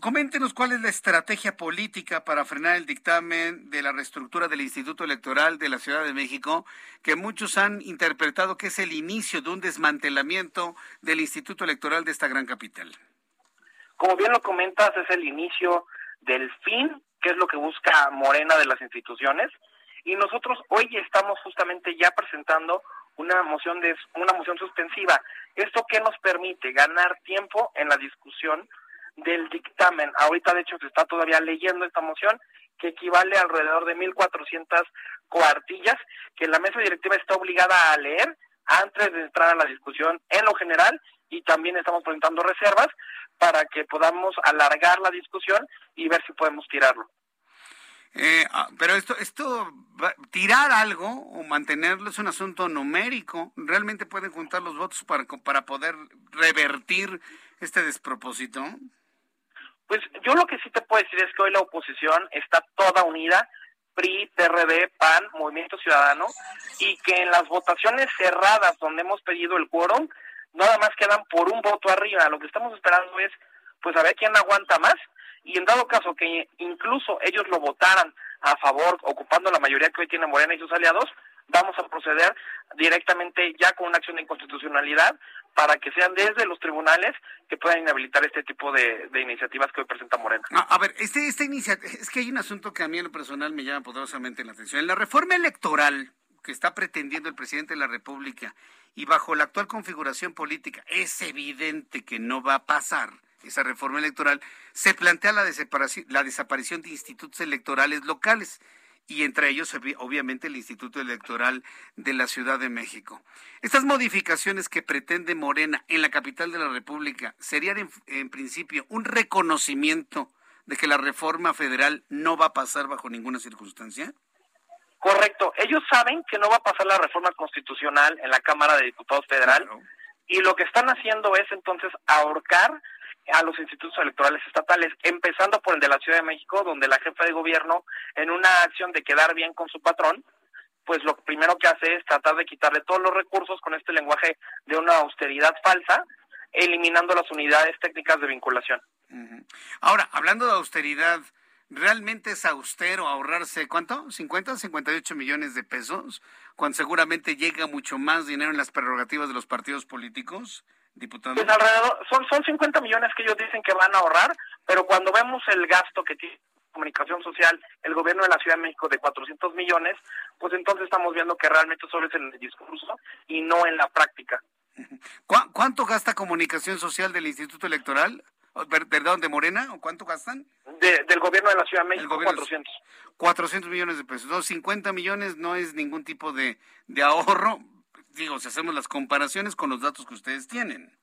coméntenos cuál es la estrategia política para frenar el dictamen de la reestructura del Instituto Electoral de la Ciudad de México, que muchos han interpretado que es el inicio de un desmantelamiento del Instituto Electoral de esta gran capital. Como bien lo comentas, es el inicio del fin qué es lo que busca Morena de las instituciones. Y nosotros hoy estamos justamente ya presentando una moción de una moción suspensiva. Esto que nos permite ganar tiempo en la discusión del dictamen. Ahorita de hecho se está todavía leyendo esta moción que equivale a alrededor de 1400 cuartillas que la mesa directiva está obligada a leer antes de entrar a la discusión en lo general y también estamos presentando reservas para que podamos alargar la discusión y ver si podemos tirarlo. Eh, ah, pero esto, esto, tirar algo o mantenerlo es un asunto numérico. ¿Realmente pueden juntar los votos para, para poder revertir este despropósito? Pues yo lo que sí te puedo decir es que hoy la oposición está toda unida, PRI, PRD, PAN, Movimiento Ciudadano, y que en las votaciones cerradas donde hemos pedido el quórum, nada más quedan por un voto arriba. Lo que estamos esperando es, pues, a ver quién aguanta más y en dado caso que incluso ellos lo votaran a favor, ocupando la mayoría que hoy tiene Morena y sus aliados, vamos a proceder directamente ya con una acción de inconstitucionalidad para que sean desde los tribunales que puedan inhabilitar este tipo de, iniciativas que hoy presenta Morena. A, ver, este, esta iniciativa, es que hay un asunto que a mí en lo personal me llama poderosamente la atención. En la reforma electoral que está pretendiendo el presidente de la República y bajo la actual configuración política, es evidente que no va a pasar esa reforma electoral, se plantea la la desaparición de institutos electorales locales y entre ellos obviamente el Instituto Electoral de la Ciudad de México. Estas modificaciones que pretende Morena en la capital de la República serían en, en, principio un reconocimiento de que la reforma federal no va a pasar bajo ninguna circunstancia? Correcto. Ellos saben que no va a pasar la reforma constitucional en la Cámara de Diputados Federal y lo que están haciendo es entonces ahorcar a los institutos electorales estatales, empezando por el de la Ciudad de México, donde la jefa de gobierno, en una acción de quedar bien con su patrón, pues lo primero que hace es tratar de quitarle todos los recursos con este lenguaje de una austeridad falsa, eliminando las unidades técnicas de vinculación. Ahora, hablando de austeridad, ¿realmente es austero ahorrarse cuánto? ¿50, 58 millones de pesos? Cuando seguramente llega mucho más dinero en las prerrogativas de los partidos políticos diputado? Pues alrededor, son, son 50 millones que ellos dicen que van a ahorrar, pero cuando vemos el gasto que tiene comunicación social el gobierno de la Ciudad de México de 400 millones, pues entonces estamos viendo que realmente solo es en el discurso y no en la práctica. ¿Cuánto gasta comunicación social del Instituto Electoral? ¿Perdón, de Morena? ¿O cuánto gastan? del gobierno de la Ciudad de México, 400. 400 millones de pesos. No, 50 millones no es ningún tipo de, de ahorro digo, si hacemos las comparaciones con los datos que ustedes tienen.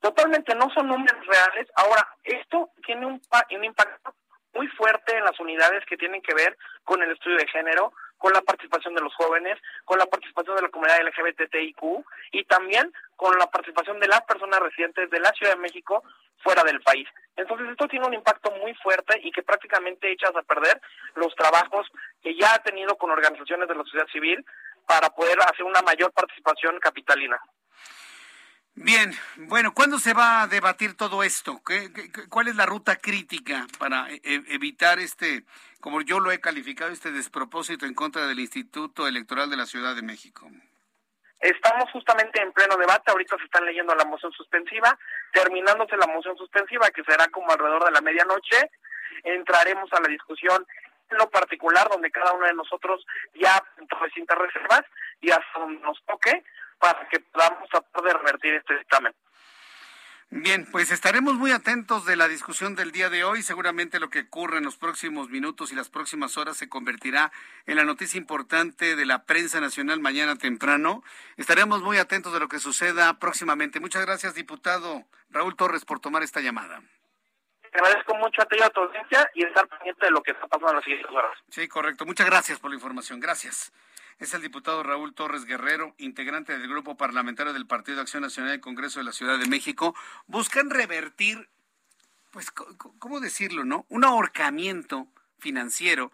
Totalmente, no son números reales. Ahora, esto tiene un, un impacto muy fuerte en las unidades que tienen que ver con el estudio de género, con la participación de los jóvenes, con la participación de la comunidad LGBTIQ y también con la participación de las personas residentes de la Ciudad de México fuera del país. Entonces esto tiene un impacto muy fuerte y que prácticamente echas a perder los trabajos que ya ha tenido con organizaciones de la sociedad civil para poder hacer una mayor participación capitalina. Bien, bueno, ¿cuándo se va a debatir todo esto? ¿Qué, cuál es la ruta crítica para e, e, evitar este, como yo lo he calificado, este despropósito en contra del Instituto Electoral de la Ciudad de México? Estamos justamente en pleno debate, ahorita se están leyendo la moción suspensiva, terminándose la moción suspensiva, que será como alrededor de la medianoche, entraremos a la discusión lo particular donde cada uno de nosotros ya distintas reservas y hasta donde nos toque para que podamos tratar de revertir este dictamen. Bien, pues estaremos muy atentos de la discusión del día de hoy. Seguramente lo que ocurre en los próximos minutos y las próximas horas se convertirá en la noticia importante de la prensa nacional mañana temprano. Estaremos muy atentos de lo que suceda próximamente. Muchas gracias, diputado Raúl Torres, por tomar esta llamada. Te agradezco mucho a ti y a tu audiencia y estar pendiente de lo que está pasando en las siguientes horas. Sí, correcto. Muchas gracias por la información. Gracias. Es el diputado Raúl Torres Guerrero, integrante del Grupo Parlamentario del Partido de Acción Nacional del Congreso de la Ciudad de México. Buscan revertir, pues, ¿cómo decirlo, no? Un ahorcamiento financiero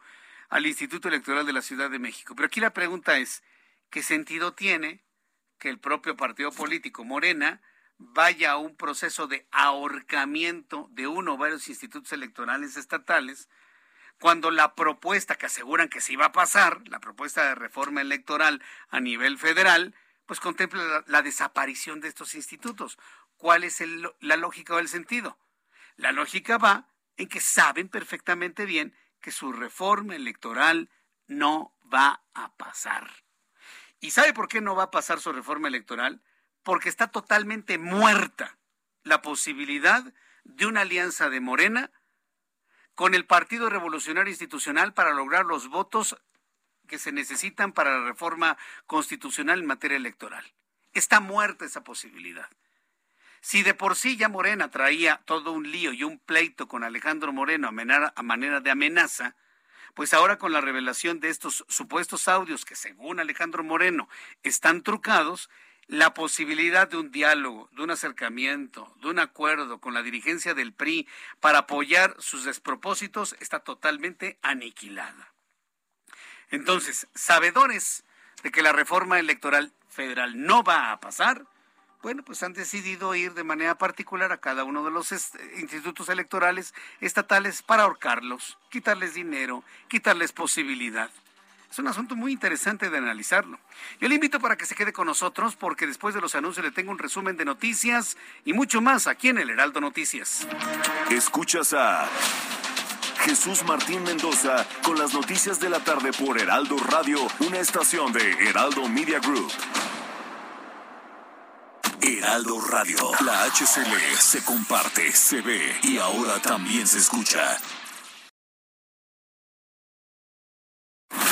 al Instituto Electoral de la Ciudad de México. Pero aquí la pregunta es, ¿qué sentido tiene que el propio partido político Morena vaya a un proceso de ahorcamiento de uno o varios institutos electorales estatales, cuando la propuesta que aseguran que se iba a pasar, la propuesta de reforma electoral a nivel federal, pues contempla la, desaparición de estos institutos. ¿Cuál es la lógica o el sentido? La lógica va en que saben perfectamente bien que su reforma electoral no va a pasar. ¿Y sabe por qué no va a pasar su reforma electoral? Porque está totalmente muerta la posibilidad de una alianza de Morena con el Partido Revolucionario Institucional para lograr los votos que se necesitan para la reforma constitucional en materia electoral. Está muerta esa posibilidad. Si de por sí ya Morena traía todo un lío y un pleito con Alejandro Moreno a manera, de amenaza, pues ahora con la revelación de estos supuestos audios que según Alejandro Moreno están trucados, la posibilidad de un diálogo, de un acercamiento, de un acuerdo con la dirigencia del PRI para apoyar sus despropósitos está totalmente aniquilada. Entonces, sabedores de que la reforma electoral federal no va a pasar, bueno, pues han decidido ir de manera particular a cada uno de los institutos electorales estatales para ahorcarlos, quitarles dinero, quitarles posibilidad. Es un asunto muy interesante de analizarlo. Yo le invito para que se quede con nosotros porque después de los anuncios le tengo un resumen de noticias y mucho más aquí en el Heraldo Noticias. Escuchas a Jesús Martín Mendoza con las noticias de la tarde por Heraldo Radio, una estación de Heraldo Media Group. Heraldo Radio, la HCL se comparte, se ve y ahora también se escucha.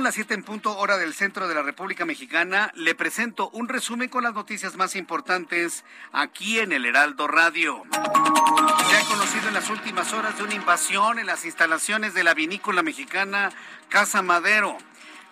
Punto, las siete en punto hora del centro de la República Mexicana, le presento un resumen con las noticias más importantes aquí en el Heraldo Radio. Se ha conocido en las últimas horas de una invasión en las instalaciones de la vinícola mexicana Casa Madero.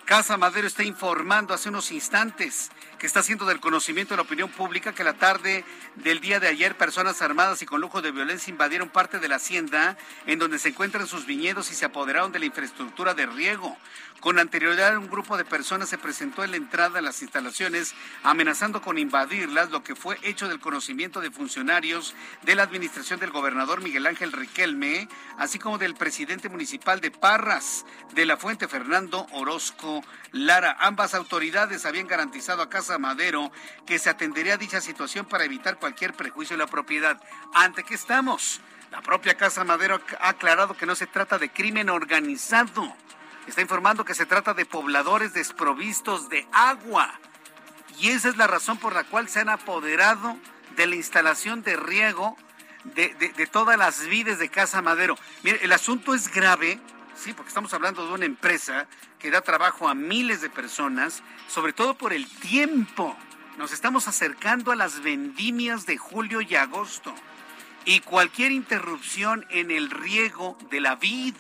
Casa Madero está informando hace unos instantes que está haciendo del conocimiento de la opinión pública que la tarde del día de ayer personas armadas y con lujo de violencia invadieron parte de la hacienda en donde se encuentran sus viñedos y se apoderaron de la infraestructura de riego. Con anterioridad, un grupo de personas se presentó en la entrada de las instalaciones amenazando con invadirlas, lo que fue hecho del conocimiento de funcionarios de la administración del gobernador Miguel Ángel Riquelme, así como del presidente municipal de Parras, de la Fuente Fernando Orozco Lara. Ambas autoridades habían garantizado a Casa Madero que se atendería a dicha situación para evitar cualquier prejuicio de la propiedad. ¿Ante qué estamos? La propia Casa Madero ha aclarado que no se trata de crimen organizado está informando que se trata de pobladores desprovistos de agua. Y esa es la razón por la cual se han apoderado de la instalación de riego de, todas las vides de Casa Madero. Mire, el asunto es grave, sí, porque estamos hablando de una empresa que da trabajo a miles de personas, sobre todo por el tiempo. Nos estamos acercando a las vendimias de julio y agosto. Y cualquier interrupción en el riego de la vid,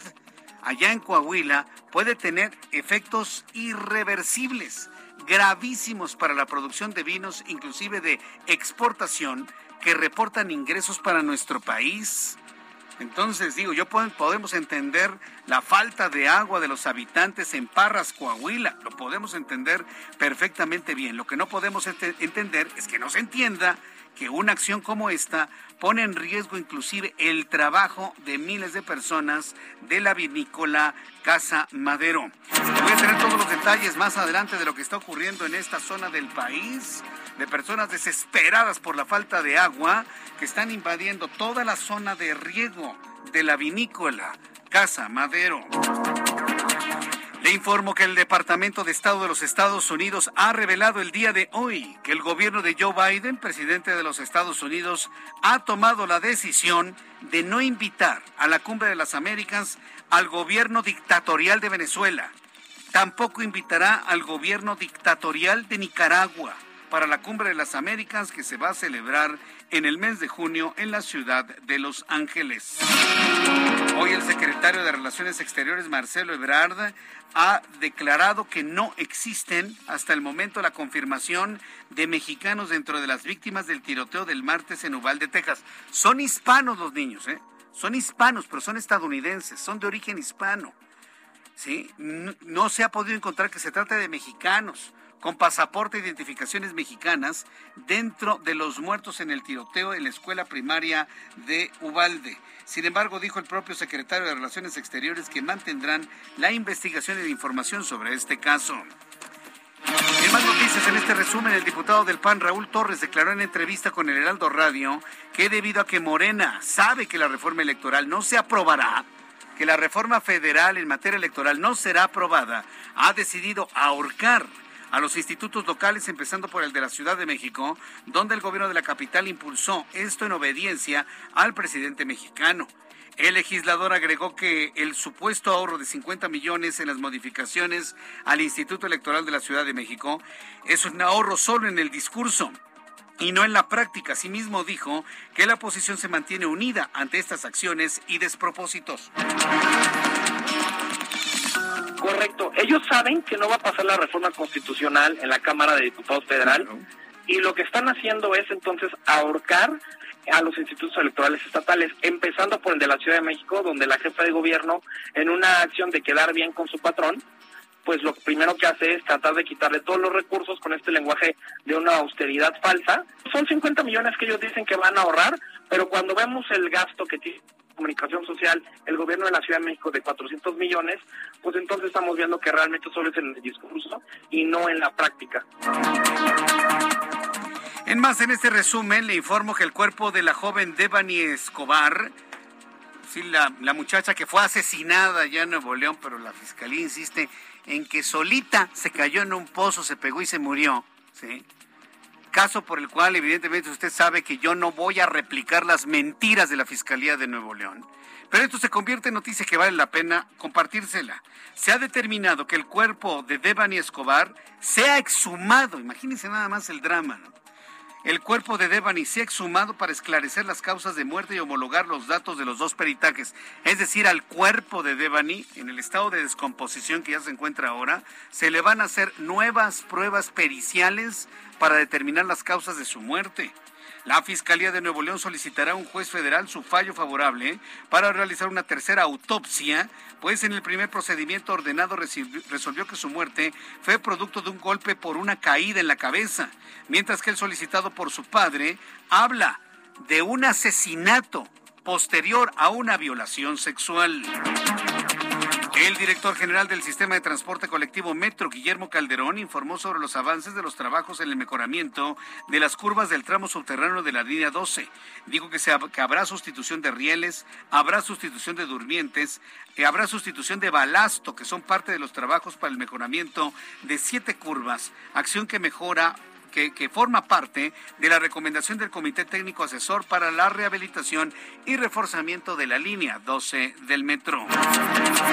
allá en Coahuila puede tener efectos irreversibles, gravísimos para la producción de vinos, inclusive de exportación, que reportan ingresos para nuestro país. Entonces, digo, yo podemos entender la falta de agua de los habitantes en Parras, Coahuila, lo podemos entender perfectamente bien. Lo que no podemos entender es que no se entienda que una acción como esta pone en riesgo inclusive el trabajo de miles de personas de la vinícola Casa Madero. Voy a tener todos los detalles más adelante de lo que está ocurriendo en esta zona del país, de personas desesperadas por la falta de agua que están invadiendo toda la zona de riego de la vinícola Casa Madero. Le informo que el Departamento de Estado de los Estados Unidos ha revelado el día de hoy que el gobierno de Joe Biden, presidente de los Estados Unidos, ha tomado la decisión de no invitar a la Cumbre de las Américas al gobierno dictatorial de Venezuela Tampoco invitará al gobierno dictatorial de Nicaragua para la Cumbre de las Américas que se va a celebrar en el mes de junio en la ciudad de Los Ángeles. Hoy el secretario de Relaciones Exteriores, Marcelo Ebrard, ha declarado que no existen hasta el momento la confirmación de mexicanos dentro de las víctimas del tiroteo del martes en Uvalde, Texas. Son hispanos los niños, ¿eh? Son hispanos, pero son estadounidenses, son de origen hispano. ¿Sí? No, no se ha podido encontrar que se trate de mexicanos con pasaporte e identificaciones mexicanas dentro de los muertos en el tiroteo en la escuela primaria de Ubalde. Sin embargo, dijo el propio secretario de Relaciones Exteriores que mantendrán la investigación y la información sobre este caso. En más noticias, en este resumen, el diputado del PAN, Raúl Torres, declaró en entrevista con el Heraldo Radio que debido a que Morena sabe que la reforma electoral no se aprobará, que la reforma federal en materia electoral no será aprobada, ha decidido ahorcar a los institutos locales, empezando por el de la Ciudad de México, donde el gobierno de la capital impulsó esto en obediencia al presidente mexicano. El legislador agregó que el supuesto ahorro de 50 millones en las modificaciones al Instituto Electoral de la Ciudad de México es un ahorro solo en el discurso y no en la práctica. Asimismo dijo que la oposición se mantiene unida ante estas acciones y despropósitos. Correcto. Ellos saben que no va a pasar la reforma constitucional en la Cámara de Diputados Federal y lo que están haciendo es entonces ahorcar a los institutos electorales estatales, empezando por el de la Ciudad de México, donde la jefa de gobierno, en una acción de quedar bien con su patrón, pues lo primero que hace es tratar de quitarle todos los recursos con este lenguaje de una austeridad falsa. Son 50 millones que ellos dicen que van a ahorrar, pero cuando vemos el gasto que tiene comunicación social el gobierno de la Ciudad de México de 400 millones, pues entonces estamos viendo que realmente solo es en el discurso y no en la práctica. En más, en este resumen le informo que el cuerpo de la joven Devani Escobar, sí, la, la muchacha que fue asesinada ya en Nuevo León, pero la fiscalía insiste en que solita se cayó en un pozo, se pegó y se murió, ¿sí? Caso por el cual evidentemente usted sabe que yo no voy a replicar las mentiras de la Fiscalía de Nuevo León. Pero esto se convierte en noticia que vale la pena compartírsela. Se ha determinado que el cuerpo de Devani Escobar sea exhumado. Imagínense nada más el drama. ¿no? El cuerpo de Devani se ha exhumado para esclarecer las causas de muerte y homologar los datos de los dos peritajes. Es decir, al cuerpo de Devani, en el estado de descomposición que ya se encuentra ahora, se le van a hacer nuevas pruebas periciales para determinar las causas de su muerte. La Fiscalía de Nuevo León solicitará a un juez federal su fallo favorable para realizar una tercera autopsia, pues en el primer procedimiento ordenado resolvió que su muerte fue producto de un golpe por una caída en la cabeza, mientras que el solicitado por su padre habla de un asesinato posterior a una violación sexual. El director general del Sistema de Transporte Colectivo Metro, Guillermo Calderón, informó sobre los avances de los trabajos en el mejoramiento de las curvas del tramo subterráneo de la línea 12. Dijo que, se, que habrá sustitución de rieles, habrá sustitución de durmientes, que habrá sustitución de balasto, que son parte de los trabajos para el mejoramiento de siete curvas, acción que mejora que, forma parte de la recomendación del Comité Técnico Asesor para la Rehabilitación y Reforzamiento de la Línea 12 del Metro.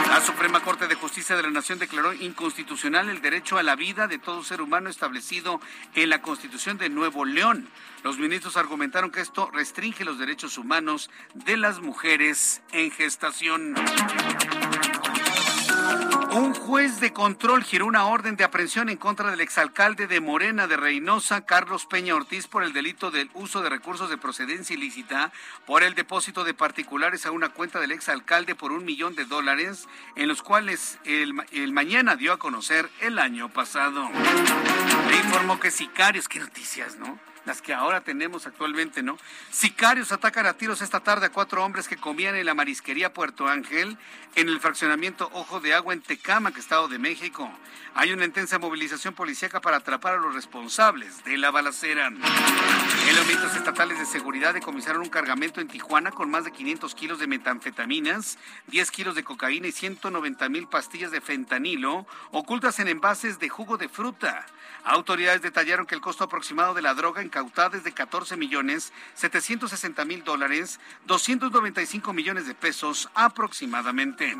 La Suprema Corte de Justicia de la Nación declaró inconstitucional el derecho a la vida de todo ser humano establecido en la Constitución de Nuevo León. Los ministros argumentaron que esto restringe los derechos humanos de las mujeres en gestación. Un juez de control giró una orden de aprehensión en contra del exalcalde de Morena de Reynosa, Carlos Peña Ortiz, por el delito del uso de recursos de procedencia ilícita, por el depósito de particulares a una cuenta del exalcalde por un millón de dólares, en los cuales el, mañana dio a conocer el año pasado. Le informó que sicarios, qué noticias, ¿no? Las que ahora tenemos actualmente, ¿no? Sicarios atacan a tiros esta tarde a cuatro hombres que comían en la marisquería Puerto Ángel, en el fraccionamiento Ojo de Agua en Tecámac, Estado de México. Hay una intensa movilización policíaca para atrapar a los responsables de la balacera. Elementos estatales de seguridad decomisaron un cargamento en Tijuana con más de 500 kilos de metanfetaminas, 10 kilos de cocaína y 190 mil pastillas de fentanilo ocultas en envases de jugo de fruta. Autoridades detallaron que el costo aproximado de la droga incautada es de 14 millones 760 mil dólares, 295 millones de pesos aproximadamente.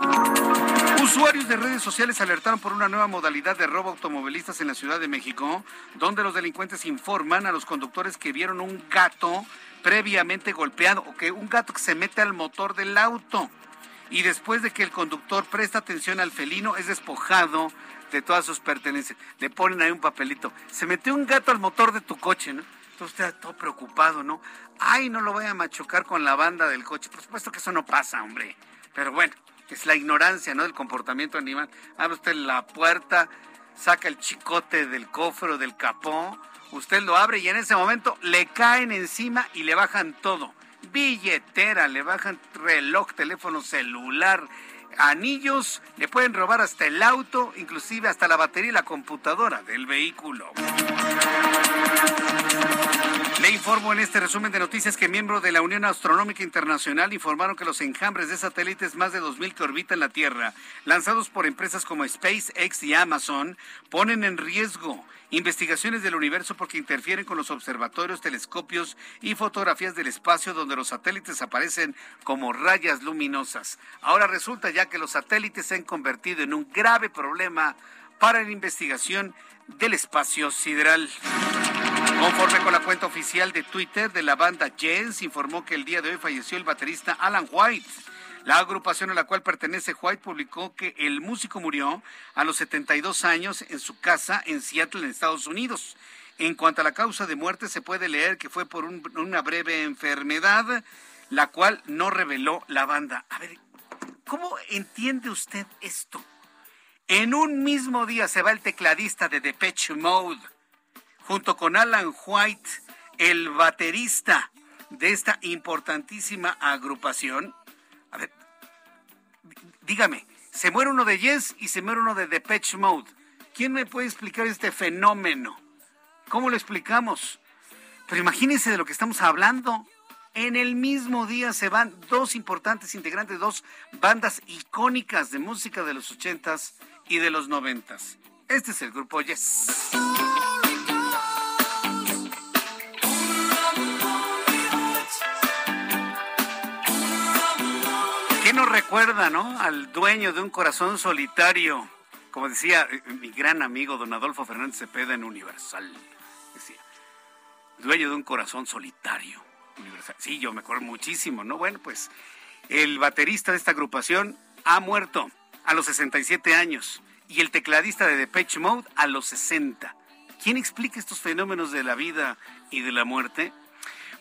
Usuarios de redes sociales alertaron por una nueva modalidad de robo automovilistas en la Ciudad de México, donde los delincuentes informan a los conductores que vieron un gato previamente golpeado o que un gato que se mete al motor del auto y después de que el conductor presta atención al felino es despojado de todas sus pertenencias. Le ponen ahí un papelito. Se metió un gato al motor de tu coche, ¿no? Entonces usted está todo preocupado, ¿no? Ay, no lo voy a machucar con la banda del coche. Por supuesto que eso no pasa, hombre. Pero bueno, es la ignorancia, ¿no? Del comportamiento animal. Abre usted la puerta, saca el chicote del cofre o del capó Usted lo abre y en ese momento le caen encima y le bajan todo. Billetera, le bajan reloj, teléfono celular, anillos, le pueden robar hasta el auto, inclusive hasta la batería y la computadora del vehículo. Le informo en este resumen de noticias que miembros de la Unión Astronómica Internacional informaron que los enjambres de satélites más de 2.000 que orbitan la Tierra, lanzados por empresas como SpaceX y Amazon, ponen en riesgo investigaciones del universo porque interfieren con los observatorios, telescopios y fotografías del espacio donde los satélites aparecen como rayas luminosas. Ahora resulta ya que los satélites se han convertido en un grave problema para la investigación del espacio sideral. Conforme con la cuenta oficial de Twitter de la banda Jens, informó que el día de hoy falleció el baterista Alan White. La agrupación a la cual pertenece White publicó que el músico murió a los 72 años en su casa en Seattle, en Estados Unidos. En cuanto a la causa de muerte, se puede leer que fue por una breve enfermedad, la cual no reveló la banda. A ver, ¿cómo entiende usted esto? En un mismo día se va el tecladista de Depeche Mode, junto con Alan White, el baterista de esta importantísima agrupación, a ver, dígame, se muere uno de Yes y se muere uno de Depeche Mode. ¿Quién me puede explicar este fenómeno? ¿Cómo lo explicamos? Pero imagínense de lo que estamos hablando. En el mismo día se van dos importantes integrantes, dos bandas icónicas de música de los ochentas y de los noventas. Este es el grupo Yes. Recuerda, no? Al dueño de un corazón solitario. Como decía eh, mi gran amigo don Adolfo Fernández Cepeda en Universal. Decía, dueño de un corazón solitario. Universal. Sí, yo me acuerdo muchísimo, ¿no? Bueno, pues el baterista de esta agrupación ha muerto a los 67 años y el tecladista de Depeche Mode a los 60. ¿Quién explica estos fenómenos de la vida y de la muerte?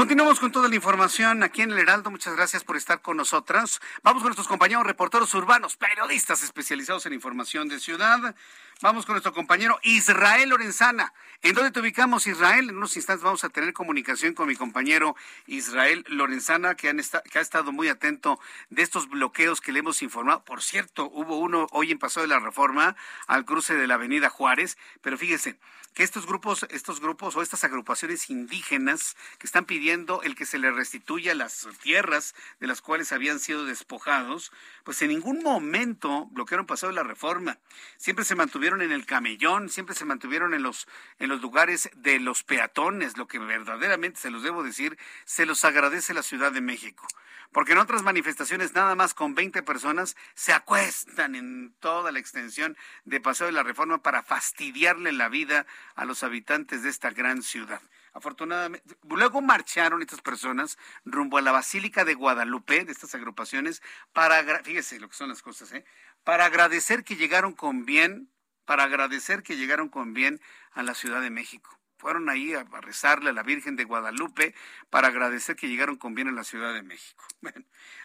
Continuamos con toda la información aquí en el Heraldo. Muchas gracias por estar con nosotras. Vamos con nuestros compañeros reporteros urbanos, periodistas especializados en información de ciudad. Vamos con nuestro compañero Israel Lorenzana. ¿En dónde te ubicamos, Israel? En unos instantes vamos a tener comunicación con mi compañero Israel Lorenzana, que, ha estado muy atento de estos bloqueos que le hemos informado. Por cierto, hubo uno hoy en Paso de la Reforma al cruce de la Avenida Juárez, pero fíjese, que estos grupos, estos grupos o estas agrupaciones indígenas que están pidiendo el que se les restituya las tierras de las cuales habían sido despojados, pues en ningún momento bloquearon pasado la reforma. Siempre se mantuvieron en el camellón, siempre se mantuvieron en los, en los lugares de los peatones, lo que verdaderamente se los debo decir, se los agradece la Ciudad de México porque en otras manifestaciones nada más con 20 personas se acuestan en toda la extensión de Paseo de la Reforma para fastidiarle la vida a los habitantes de esta gran ciudad. Afortunadamente, luego marcharon estas personas rumbo a la Basílica de Guadalupe, de estas agrupaciones, para, fíjese lo que son las cosas, ¿eh? para agradecer que llegaron con bien, para agradecer que llegaron con bien a la Ciudad de México fueron ahí a, rezarle a la Virgen de Guadalupe para agradecer que llegaron con bien a la Ciudad de México.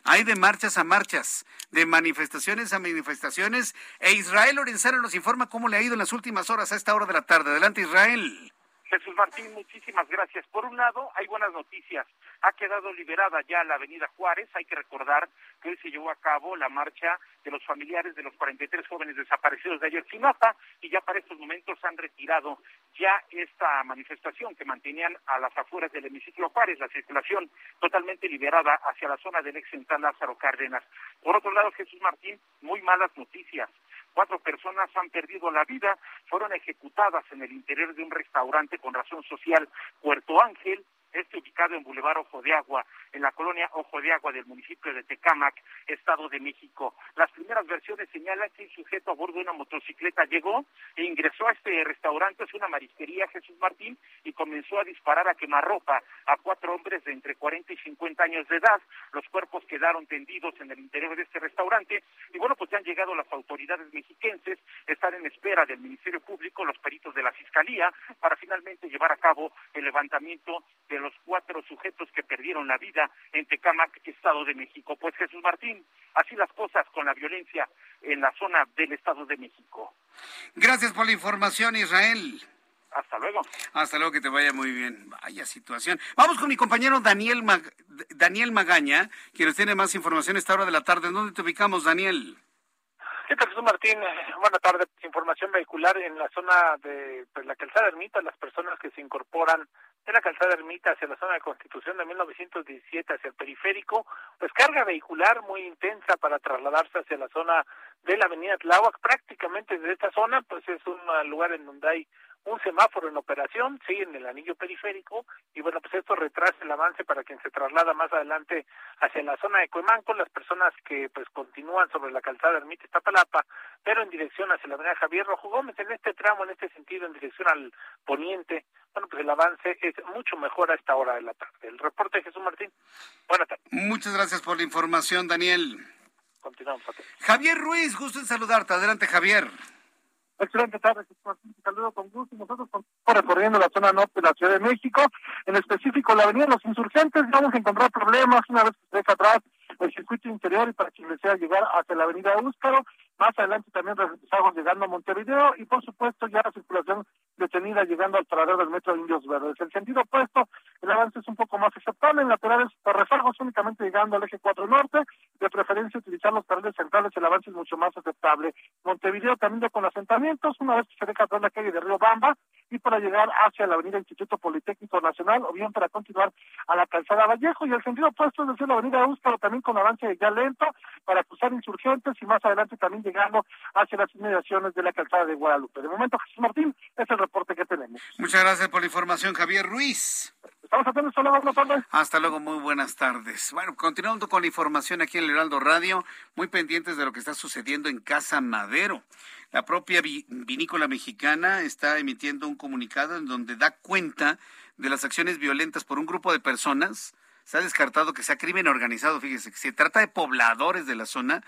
hay de marchas a marchas, de manifestaciones a manifestaciones, e Israel Lorenzano nos informa cómo le ha ido en las últimas horas a esta hora de la tarde. Adelante, Israel. Jesús Martín, muchísimas gracias. Por un lado, hay buenas noticias. Ha quedado liberada ya la Avenida Juárez. Hay que recordar que hoy se llevó a cabo la marcha de los familiares de los 43 jóvenes desaparecidos de ayer Sinapa y ya para estos momentos han retirado ya esta manifestación que mantenían a las afueras del hemiciclo Juárez, la circulación totalmente liberada hacia la zona del ex central Lázaro Cárdenas. Por otro lado, Jesús Martín, muy malas noticias Cuatro personas han perdido la vida, fueron ejecutadas en el interior de un restaurante con razón social Puerto Ángel, este ubicado en Boulevard Ojo de Agua, en la colonia Ojo de Agua del municipio de Tecámac, Estado de México. Las primeras versiones señalan que un sujeto a bordo de una motocicleta llegó e ingresó a este restaurante, es una marisquería Jesús Martín, y comenzó a disparar a quemarropa a cuatro hombres de entre 40 y 50 años de edad. Los cuerpos quedaron tendidos en el interior de este restaurante y bueno, pues ya han llegado las autoridades mexiquenses, están en espera del Ministerio Público, los peritos de la Fiscalía, para finalmente llevar a cabo el levantamiento de los cuatro sujetos que perdieron la vida en Tecámac, Estado de México. Pues Jesús Martín, así las cosas con la violencia en la zona del Estado de México. Gracias por la información, Israel. Hasta luego. Hasta luego, que te vaya muy bien. Vaya situación. Vamos con mi compañero Daniel, Daniel Magaña, quien nos tiene más información a esta hora de la tarde. ¿Dónde te ubicamos, Daniel? ¿Qué tal, Jesús Martín? Buenas tardes. Información vehicular en la zona de pues, la calzada Ermita. Las personas que se incorporan de la calzada Ermita hacia la zona de Constitución de 1917 hacia el periférico, pues carga vehicular muy intensa para trasladarse hacia la zona de la avenida Tláhuac. Prácticamente desde esta zona, pues es un lugar en donde hay un semáforo en operación, sí, en el anillo periférico, y bueno, pues esto retrasa el avance para quien se traslada más adelante hacia la zona de Cuemanco, las personas que pues continúan sobre la calzada Ermita Iztapalapa, pero en dirección hacia la avenida Javier Rojo Gómez, en este tramo, en este sentido, en dirección al poniente, bueno, pues el avance es mucho mejor a esta hora de la tarde. El reporte de Jesús Martín. Buenas tardes. Muchas gracias por la información, Daniel. Continuamos. Javier Ruiz, gusto en saludarte. Adelante, Javier. Excelente tarde, un saludo con gusto. Nosotros estamos recorriendo la zona norte de la Ciudad de México, en específico la Avenida Los Insurgentes. Vamos a encontrar problemas una vez que se deja atrás el circuito interior y para quien desea llegar hacia la Avenida Úscaro. Más adelante también regresamos llegando a Montevideo y por supuesto ya la circulación detenida llegando al paradero del metro de Indios Verdes. El sentido opuesto, el avance es un poco más aceptable, en laterales por únicamente llegando al eje 4 norte, de preferencia utilizar los carriles centrales, el avance es mucho más aceptable. Montevideo también con asentamientos, una vez que se deja atrás la calle de Río Bamba y para llegar hacia la avenida Instituto Politécnico Nacional o bien para continuar a la calzada Vallejo y el sentido opuesto es decir la avenida Úscaro también con avance ya lento para cruzar insurgentes y más adelante también llegando hacia las inmediaciones de la calzada de Guadalupe. De momento, Jesús Martín, es el reporte que tenemos. Muchas gracias por la información, Javier Ruiz. Estamos atentos, hasta luego, buenas tardes. Hasta luego, muy buenas tardes. Bueno, continuando con la información aquí en el Heraldo Radio, muy pendientes de lo que está sucediendo en Casa Madero. La propia vinícola mexicana está emitiendo un comunicado en donde da cuenta de las acciones violentas por un grupo de personas. Se ha descartado que sea crimen organizado, fíjese, que se trata de pobladores de la zona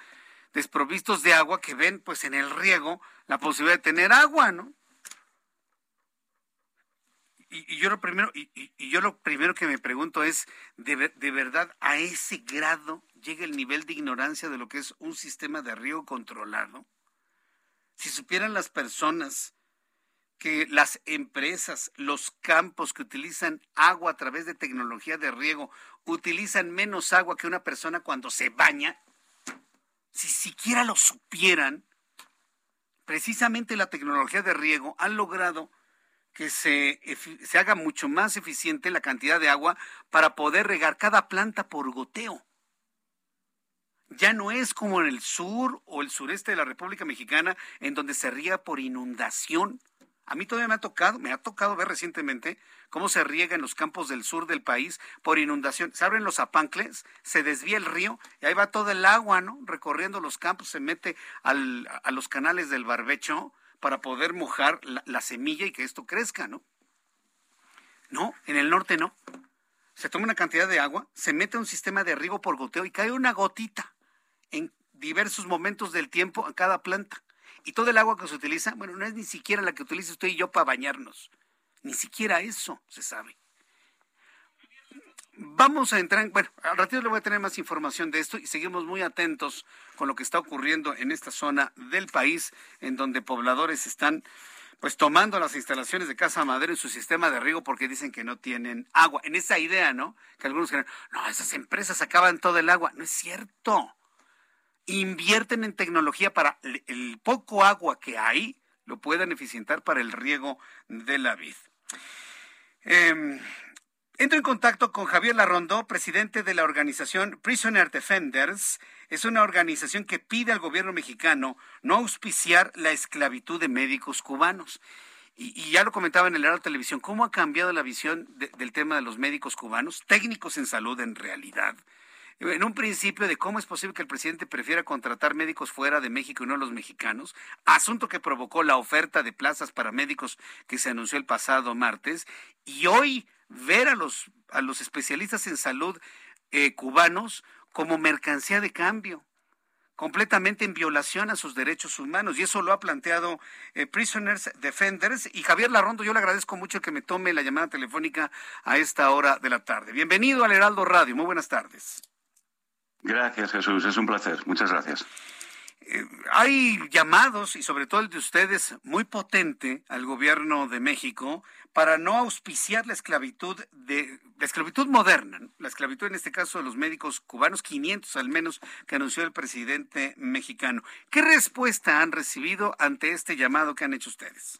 desprovistos de agua que ven pues en el riego la posibilidad de tener agua, ¿no? Y, yo lo primero y, yo lo primero que me pregunto es de, de verdad a ese grado llega el nivel de ignorancia de lo que es un sistema de riego controlado si supieran las personas que las empresas, los campos que utilizan agua a través de tecnología de riego utilizan menos agua que una persona cuando se baña, si siquiera lo supieran, precisamente la tecnología de riego ha logrado que se, se, haga mucho más eficiente la cantidad de agua para poder regar cada planta por goteo. Ya no es como en el sur o el sureste de la República Mexicana, en donde se riega por inundación. A mí todavía me ha tocado, me ha tocado ver recientemente cómo se riega en los campos del sur del país por inundación. Se abren los apancles, se desvía el río y ahí va todo el agua, ¿no? Recorriendo los campos, se mete a los canales del barbecho para poder mojar la, la semilla y que esto crezca, ¿no? No, en el norte no. Se toma una cantidad de agua, se mete un sistema de riego por goteo y cae una gotita en diversos momentos del tiempo a cada planta. Y todo el agua que se utiliza, bueno, no es ni siquiera la que utiliza usted y yo para bañarnos. Ni siquiera eso se sabe. Vamos a entrar, en, bueno, al ratito le voy a tener más información de esto y seguimos muy atentos con lo que está ocurriendo en esta zona del país, en donde pobladores están pues tomando las instalaciones de Casa Madero en su sistema de riego porque dicen que no tienen agua. En esa idea, ¿no? Que algunos creen, no, esas empresas acaban todo el agua. No es cierto invierten en tecnología para el poco agua que hay, lo puedan eficientar para el riego de la vid. Em, Entro en contacto con Javier Larrondo, presidente de la organización Prisoner Defenders. Es una organización que pide al gobierno mexicano no auspiciar la esclavitud de médicos cubanos. Y, ya lo comentaba en el de Televisión, ¿cómo ha cambiado la visión del tema de los médicos cubanos, técnicos en salud en realidad? En un principio de cómo es posible que el presidente prefiera contratar médicos fuera de México y no los mexicanos, asunto que provocó la oferta de plazas para médicos que se anunció el pasado martes, y hoy ver a los, a los especialistas en salud eh, cubanos como mercancía de cambio completamente en violación a sus derechos humanos. Y eso lo ha planteado eh, Prisoners Defenders. Y Javier Larrondo, yo le agradezco mucho que me tome la llamada telefónica a esta hora de la tarde. Bienvenido al Heraldo Radio. Muy buenas tardes. Gracias, Jesús. Es un placer. Muchas gracias. Eh, hay llamados, y sobre todo el de ustedes, muy potente al gobierno de México para no auspiciar la esclavitud de la esclavitud moderna, la esclavitud en este caso de los médicos cubanos, 500 al menos que anunció el presidente mexicano. ¿Qué respuesta han recibido ante este llamado que han hecho ustedes?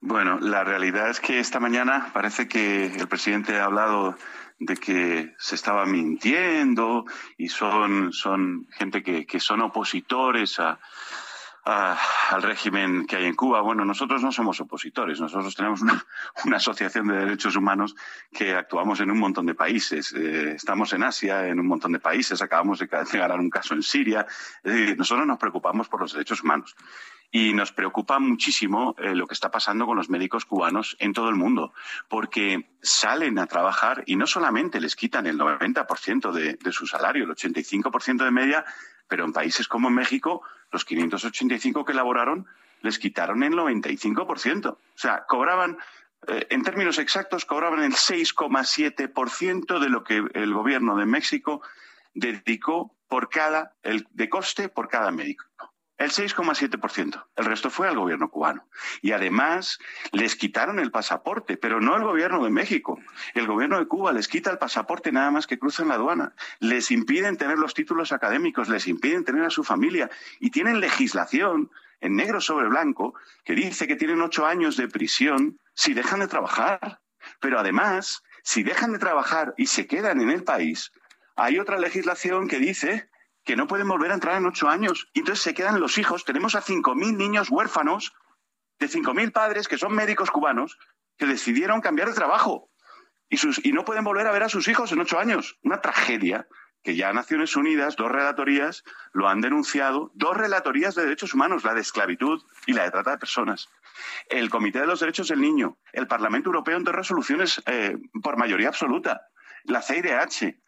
Bueno, la realidad es que esta mañana parece que el presidente ha hablado de que se estaba mintiendo y son, son gente que, que son opositores a, al régimen que hay en Cuba. Bueno, nosotros no somos opositores, nosotros tenemos una, asociación de derechos humanos que actuamos en un montón de países. Eh, estamos en Asia, en un montón de países, acabamos de, ganar un caso en Siria. Decir, nosotros nos preocupamos por los derechos humanos. Y nos preocupa muchísimo eh, lo que está pasando con los médicos cubanos en todo el mundo, porque salen a trabajar y no solamente les quitan el 90% de, de su salario, el 85% de media, pero en países como México, los 585 que elaboraron les quitaron el 95%. O sea, cobraban, eh, en términos exactos, cobraban el 6,7% de lo que el gobierno de México dedicó por cada, el, de coste por cada médico el 6,7%. El resto fue al gobierno cubano. Y además les quitaron el pasaporte, pero no el gobierno de México. El gobierno de Cuba les quita el pasaporte nada más que cruzan la aduana. Les impiden tener los títulos académicos, les impiden tener a su familia y tienen legislación en negro sobre blanco que dice que tienen ocho años de prisión si dejan de trabajar. Pero además, si dejan de trabajar y se quedan en el país, hay otra legislación que dice que no pueden volver a entrar en ocho años. Y entonces se quedan los hijos. Tenemos a 5.000 niños huérfanos de 5.000 padres que son médicos cubanos que decidieron cambiar de trabajo y, sus, y no pueden volver a ver a sus hijos en ocho años. Una tragedia que ya Naciones Unidas, dos relatorías, lo han denunciado, dos relatorías de derechos humanos, la de esclavitud y la de trata de personas. El Comité de los Derechos del Niño, el Parlamento Europeo en dos resoluciones eh, por mayoría absoluta, la CIDH,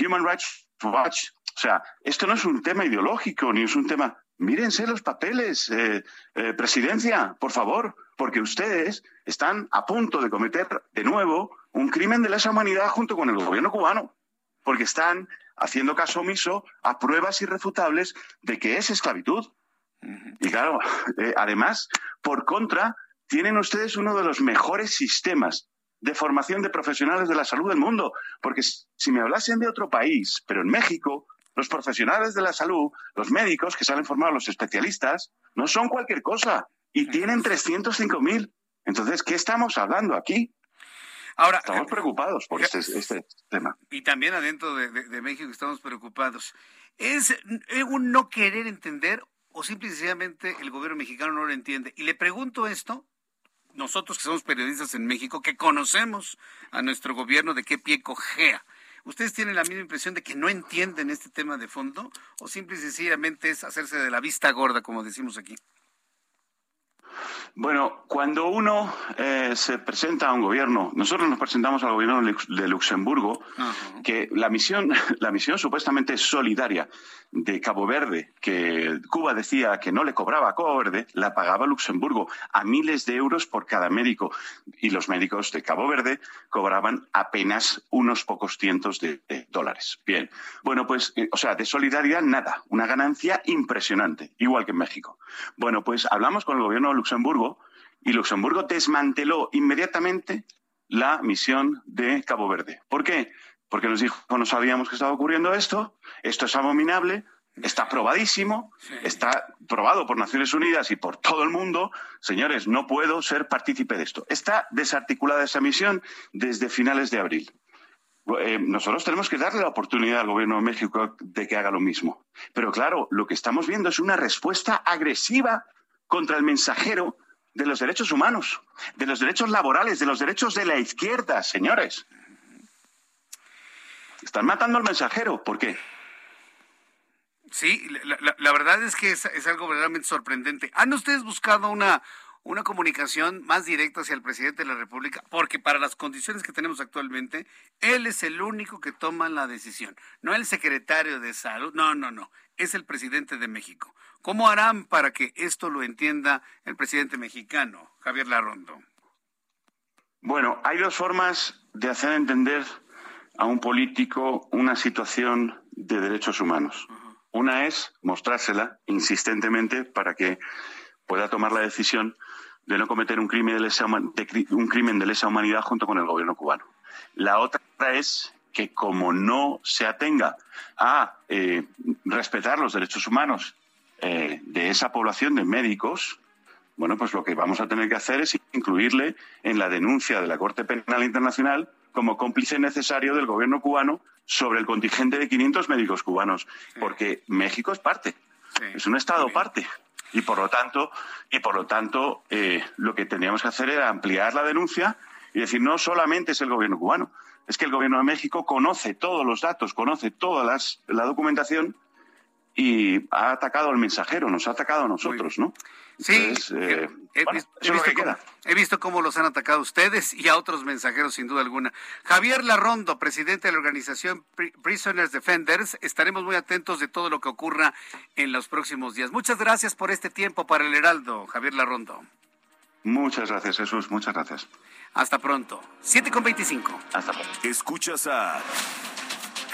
Human Rights Watch, o sea, esto no es un tema ideológico ni es un tema. Mírense los papeles, eh, eh, presidencia, por favor, porque ustedes están a punto de cometer de nuevo un crimen de lesa humanidad junto con el gobierno cubano, porque están haciendo caso omiso a pruebas irrefutables de que es esclavitud. Y claro, eh, además, por contra, tienen ustedes uno de los mejores sistemas de formación de profesionales de la salud del mundo, porque si me hablasen de otro país, pero en México, los profesionales de la salud, los médicos que salen formados, los especialistas, no son cualquier cosa y tienen 305.000. Entonces, ¿qué estamos hablando aquí? Ahora, estamos eh, preocupados por este, este, tema. Y también adentro de, México estamos preocupados. ¿Es un no querer entender o simplemente el gobierno mexicano no lo entiende? Y le pregunto esto, nosotros que somos periodistas en México, que conocemos a nuestro gobierno de qué pie cojea. ¿Ustedes tienen la misma impresión de que no entienden este tema de fondo o simple y sencillamente es hacerse de la vista gorda, como decimos aquí? Bueno, cuando uno eh, se presenta a un gobierno, nosotros nos presentamos al gobierno de Luxemburgo, que la misión, la misión supuestamente solidaria de Cabo Verde, que Cuba decía que no le cobraba a Cabo Verde, la pagaba Luxemburgo a miles de euros por cada médico. Y los médicos de Cabo Verde cobraban apenas unos pocos cientos de, dólares. Bien, bueno, pues, eh, o sea, de solidaridad nada, una ganancia impresionante, igual que en México. Bueno, pues hablamos con el gobierno de Luxemburgo y Luxemburgo desmanteló inmediatamente la misión de Cabo Verde. ¿Por qué? porque nos dijo, no sabíamos que estaba ocurriendo esto, esto es abominable, Está probadísimo, está probado por Naciones Unidas y por todo el mundo. Señores, no puedo ser partícipe de esto. Está desarticulada esa misión desde finales de abril. Eh, nosotros tenemos que darle la oportunidad al gobierno de México de que haga lo mismo. Pero claro, lo que estamos viendo es una respuesta agresiva contra el mensajero de los derechos humanos, de los derechos laborales, de los derechos de la izquierda, señores. Están matando al mensajero. ¿Por qué? Sí, la, verdad es que es, algo verdaderamente sorprendente. ¿Han ustedes buscado una, una comunicación más directa hacia el presidente de la República? Porque para las condiciones que tenemos actualmente, él es el único que toma la decisión, no el secretario de salud, no, no, no, es el presidente de México. ¿Cómo harán para que esto lo entienda el presidente mexicano, Javier Larrondo? Bueno, hay dos formas de hacer entender a un político una situación de derechos humanos. Una es mostrársela insistentemente para que pueda tomar la decisión de no cometer un crimen de lesa, un crimen de lesa humanidad junto con el gobierno cubano. La otra es que como no se atenga a eh, respetar los derechos humanos eh, de esa población de médicos, bueno, pues lo que vamos a tener que hacer es incluirle en la denuncia de la Corte Penal Internacional como cómplice necesario del gobierno cubano sobre el contingente de 500 médicos cubanos, porque México es parte, es un Estado parte. Y por lo tanto, y por lo tanto eh, lo que teníamos que hacer era ampliar la denuncia y decir, no solamente es el gobierno cubano, es que el gobierno de México conoce todos los datos, conoce toda la documentación y ha atacado al mensajero, nos ha atacado a nosotros, ¿no? Sí, eh, he, visto cómo, los han atacado ustedes y a otros mensajeros, sin duda alguna. Javier Larrondo, presidente de la organización Prisoners Defenders, estaremos muy atentos de todo lo que ocurra en los próximos días. Muchas gracias por este tiempo para el Heraldo, Javier Larrondo. Muchas gracias, Jesús, muchas gracias. Hasta pronto. 7 con 25. Hasta pronto. Escuchas a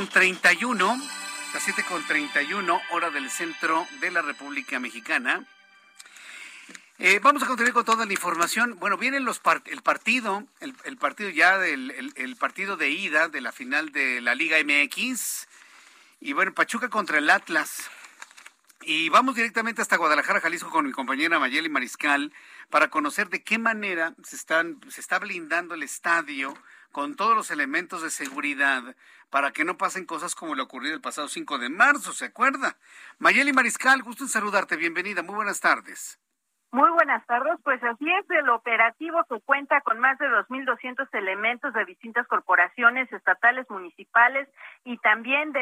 Las 7.31, las 7.31 hora del centro de la República Mexicana. Eh, vamos a continuar con toda la información. Bueno, viene los el partido, el, partido ya del el, partido de ida de la final de la Liga MX. Y bueno, Pachuca contra el Atlas. Y vamos directamente hasta Guadalajara, Jalisco, con mi compañera Mayeli Mariscal para conocer de qué manera se, están, se está blindando el estadio con todos los elementos de seguridad para que no pasen cosas como le ocurrió el pasado 5 de marzo, ¿se acuerda? Mayeli Mariscal, gusto en saludarte, bienvenida, muy buenas tardes. Muy buenas tardes. Pues así es, el operativo que cuenta con más de 2.200 elementos de distintas corporaciones estatales, municipales y también de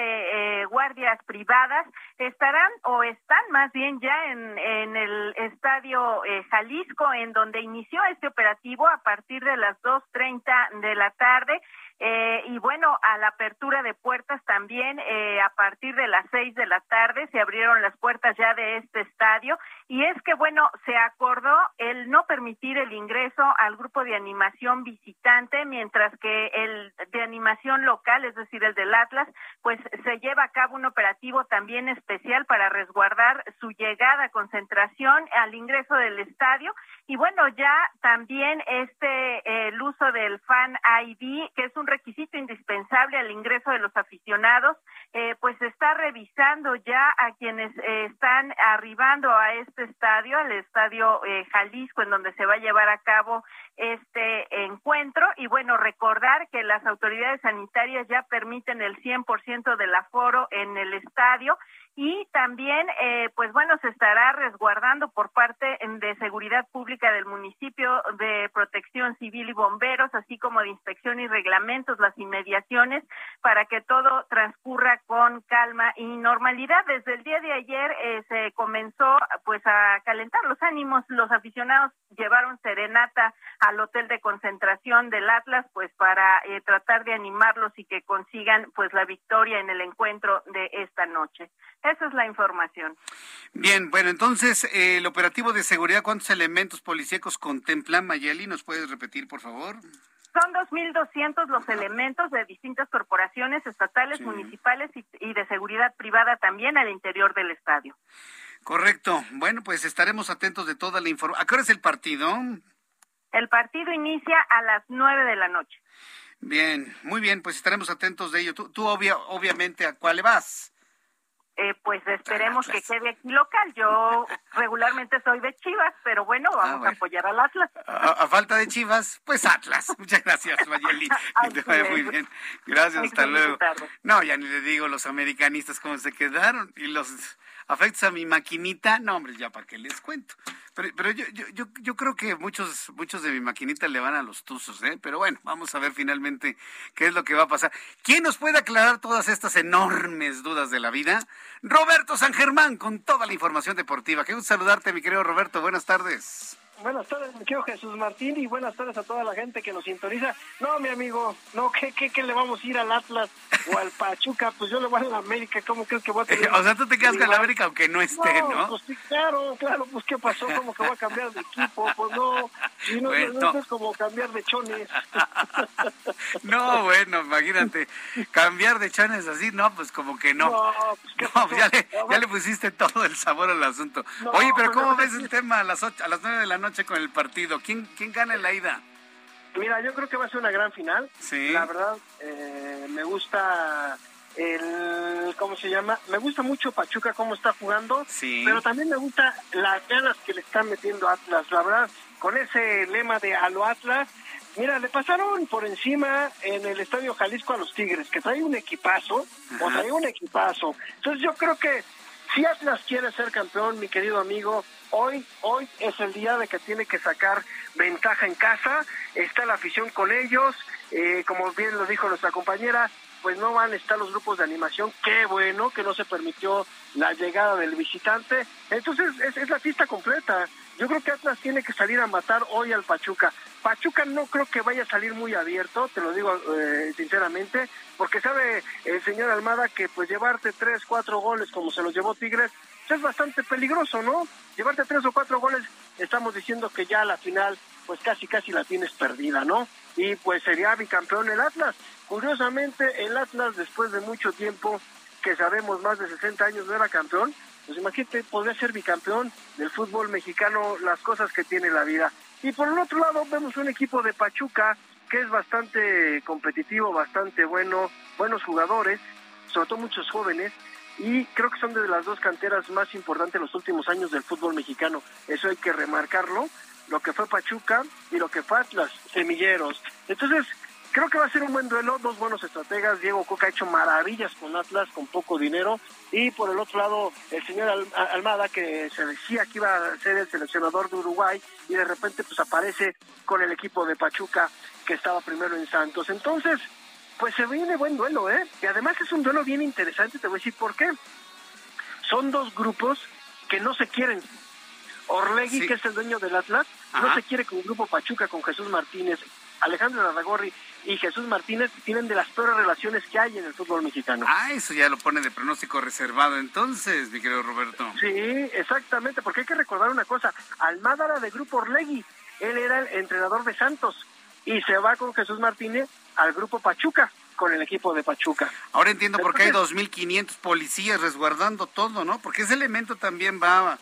eh, guardias privadas estarán o están más bien ya en, el estadio eh, Jalisco, en donde inició este operativo a partir de las 2.30 de la tarde. Eh, y bueno, a la apertura de puertas también eh, a partir de las seis de la tarde se abrieron las puertas ya de este estadio y es que bueno, se acordó el no permitir el ingreso al grupo de animación visitante mientras que el de animación local, es decir, el del Atlas, pues se lleva a cabo un operativo también especial para resguardar su llegada, concentración al ingreso del estadio. Y bueno, ya también este el uso del Fan ID, que es un requisito indispensable al ingreso de los aficionados, eh, pues está revisando ya a quienes eh, están arribando a este estadio, al estadio eh, Jalisco, en donde se va a llevar a cabo este encuentro. Y bueno, recordar que las autoridades sanitarias ya permiten el 100% del aforo en el estadio y también, eh, pues bueno, se estará resguardando por parte de seguridad pública del municipio de protección civil y bomberos, así como de inspección y reglamentos, las inmediaciones, para que todo transcurra con calma y normalidad. Desde el día de ayer eh, se comenzó pues a calentar los ánimos, los aficionados llevaron serenata al hotel de concentración del Atlas, pues para eh, tratar de animarlos y que consigan pues la victoria en el encuentro de esta noche. Esa es la información. Bien, bueno, entonces, eh, el operativo de seguridad, ¿cuántos elementos policíacos contempla Mayeli? ¿Nos puedes repetir, por favor? Son 2.200 los elementos de distintas corporaciones estatales, municipales y, de seguridad privada también al interior del estadio. Correcto. Bueno, pues estaremos atentos de toda la información. ¿A qué hora es el partido? El partido inicia a las 9 de la noche. Bien, muy bien, pues estaremos atentos de ello. Tú, tú obviamente, ¿a cuál le vas? Eh, pues esperemos que quede aquí local. Yo regularmente soy de Chivas, pero bueno, ah, vamos a apoyar al Atlas. A, falta de Chivas, pues Atlas. Muchas gracias, Mayeli. muy bien. Gracias, hasta luego. No, ya ni le digo los americanistas cómo se quedaron y los afectos a mi maquinita, no, hombre, ya para qué les cuento. Pero, pero yo, yo, yo, yo, creo que muchos, muchos de mi maquinita le van a los tuzos, ¿eh? Pero bueno, vamos a ver finalmente qué es lo que va a pasar. ¿Quién nos puede aclarar todas estas enormes dudas de la vida? Roberto San Germán, con toda la información deportiva. Qué gusto saludarte, mi querido Roberto. Buenas tardes. Buenas tardes, mi querido Jesús Martín, y buenas tardes a toda la gente que nos sintoniza. No, mi amigo, no, ¿qué, qué, qué le vamos a ir al Atlas o al Pachuca? Pues yo le voy a la América, ¿cómo crees que voy a tener? o sea, tú te quedas con la América aunque no esté, ¿no? Pues sí, claro, claro, pues ¿qué pasó? ¿Cómo que voy a cambiar de equipo? Pues no, y no, no, es como cambiar de chones. no, bueno, imagínate, cambiar de chones así, no, pues como que no. No, pues, no, ya, le, ya le pusiste todo el sabor al asunto. Oye, pero ¿cómo ves el tema a las, ocho, a las nueve de la noche? Con el partido. ¿Quién, quién gana en la ida? Mira, yo creo que va a ser una gran final. Sí. La verdad, eh, me gusta el, ¿cómo se llama? Me gusta mucho Pachuca cómo está jugando, sí. pero también me gusta las ganas que le están metiendo Atlas, la verdad, con ese lema de a lo Atlas. Mira, le pasaron por encima en el Estadio Jalisco a los Tigres, que trae un equipazo, o trae un equipazo. Entonces yo creo que si Atlas quiere ser campeón, mi querido amigo, hoy, hoy es el día de que tiene que sacar ventaja en casa, está la afición con ellos, eh, como bien lo dijo nuestra compañera, pues no van a estar los grupos de animación, qué bueno que no se permitió la llegada del visitante, entonces es, es la pista completa, yo creo que Atlas tiene que salir a matar hoy al Pachuca, Pachuca no creo que vaya a salir muy abierto, te lo digo eh, sinceramente, porque sabe el señor Almada que pues llevarte tres, cuatro goles como se los llevó Tigres, es bastante peligroso, ¿no? Llevarte tres o cuatro goles, estamos diciendo que ya a la final pues casi casi la tienes perdida, ¿no? Y pues sería bicampeón el Atlas. Curiosamente, el Atlas después de mucho tiempo, que sabemos más de 60 años no era campeón, pues imagínate, podría ser bicampeón del fútbol mexicano, las cosas que tiene la vida. Y por el otro lado vemos un equipo de Pachuca que es bastante competitivo, bastante bueno, buenos jugadores, sobre todo muchos jóvenes, y creo que son de las dos canteras más importantes en los últimos años del fútbol mexicano. Eso hay que remarcarlo, lo que fue Pachuca y lo que fue Atlas, Semilleros. Entonces, creo que va a ser un buen duelo, dos buenos estrategas Diego Coca ha hecho maravillas con Atlas, con poco dinero, y por el otro lado, el señor Almada, que se decía que iba a ser el seleccionador de Uruguay, y de repente pues aparece con el equipo de Pachuca, que estaba primero en Santos. Entonces, pues se viene buen duelo, ¿eh? Y además es un duelo bien interesante, te voy a decir por qué. Son dos grupos que no se quieren. Orlegui, que es el dueño del Atlas, no se quiere con el grupo Pachuca, con Jesús Martínez. Alejandro Larragorri y Jesús Martínez tienen de las peores relaciones que hay en el fútbol mexicano. Ah, eso ya lo pone de pronóstico reservado entonces, mi querido Roberto. Sí, exactamente, porque hay que recordar una cosa. Almada era de grupo Orlegui, él era el entrenador de Santos y se va con Jesús Martínez al grupo Pachuca con el equipo de Pachuca. Ahora entiendo por qué hay 2.500 policías resguardando todo, ¿no? Porque ese elemento también va,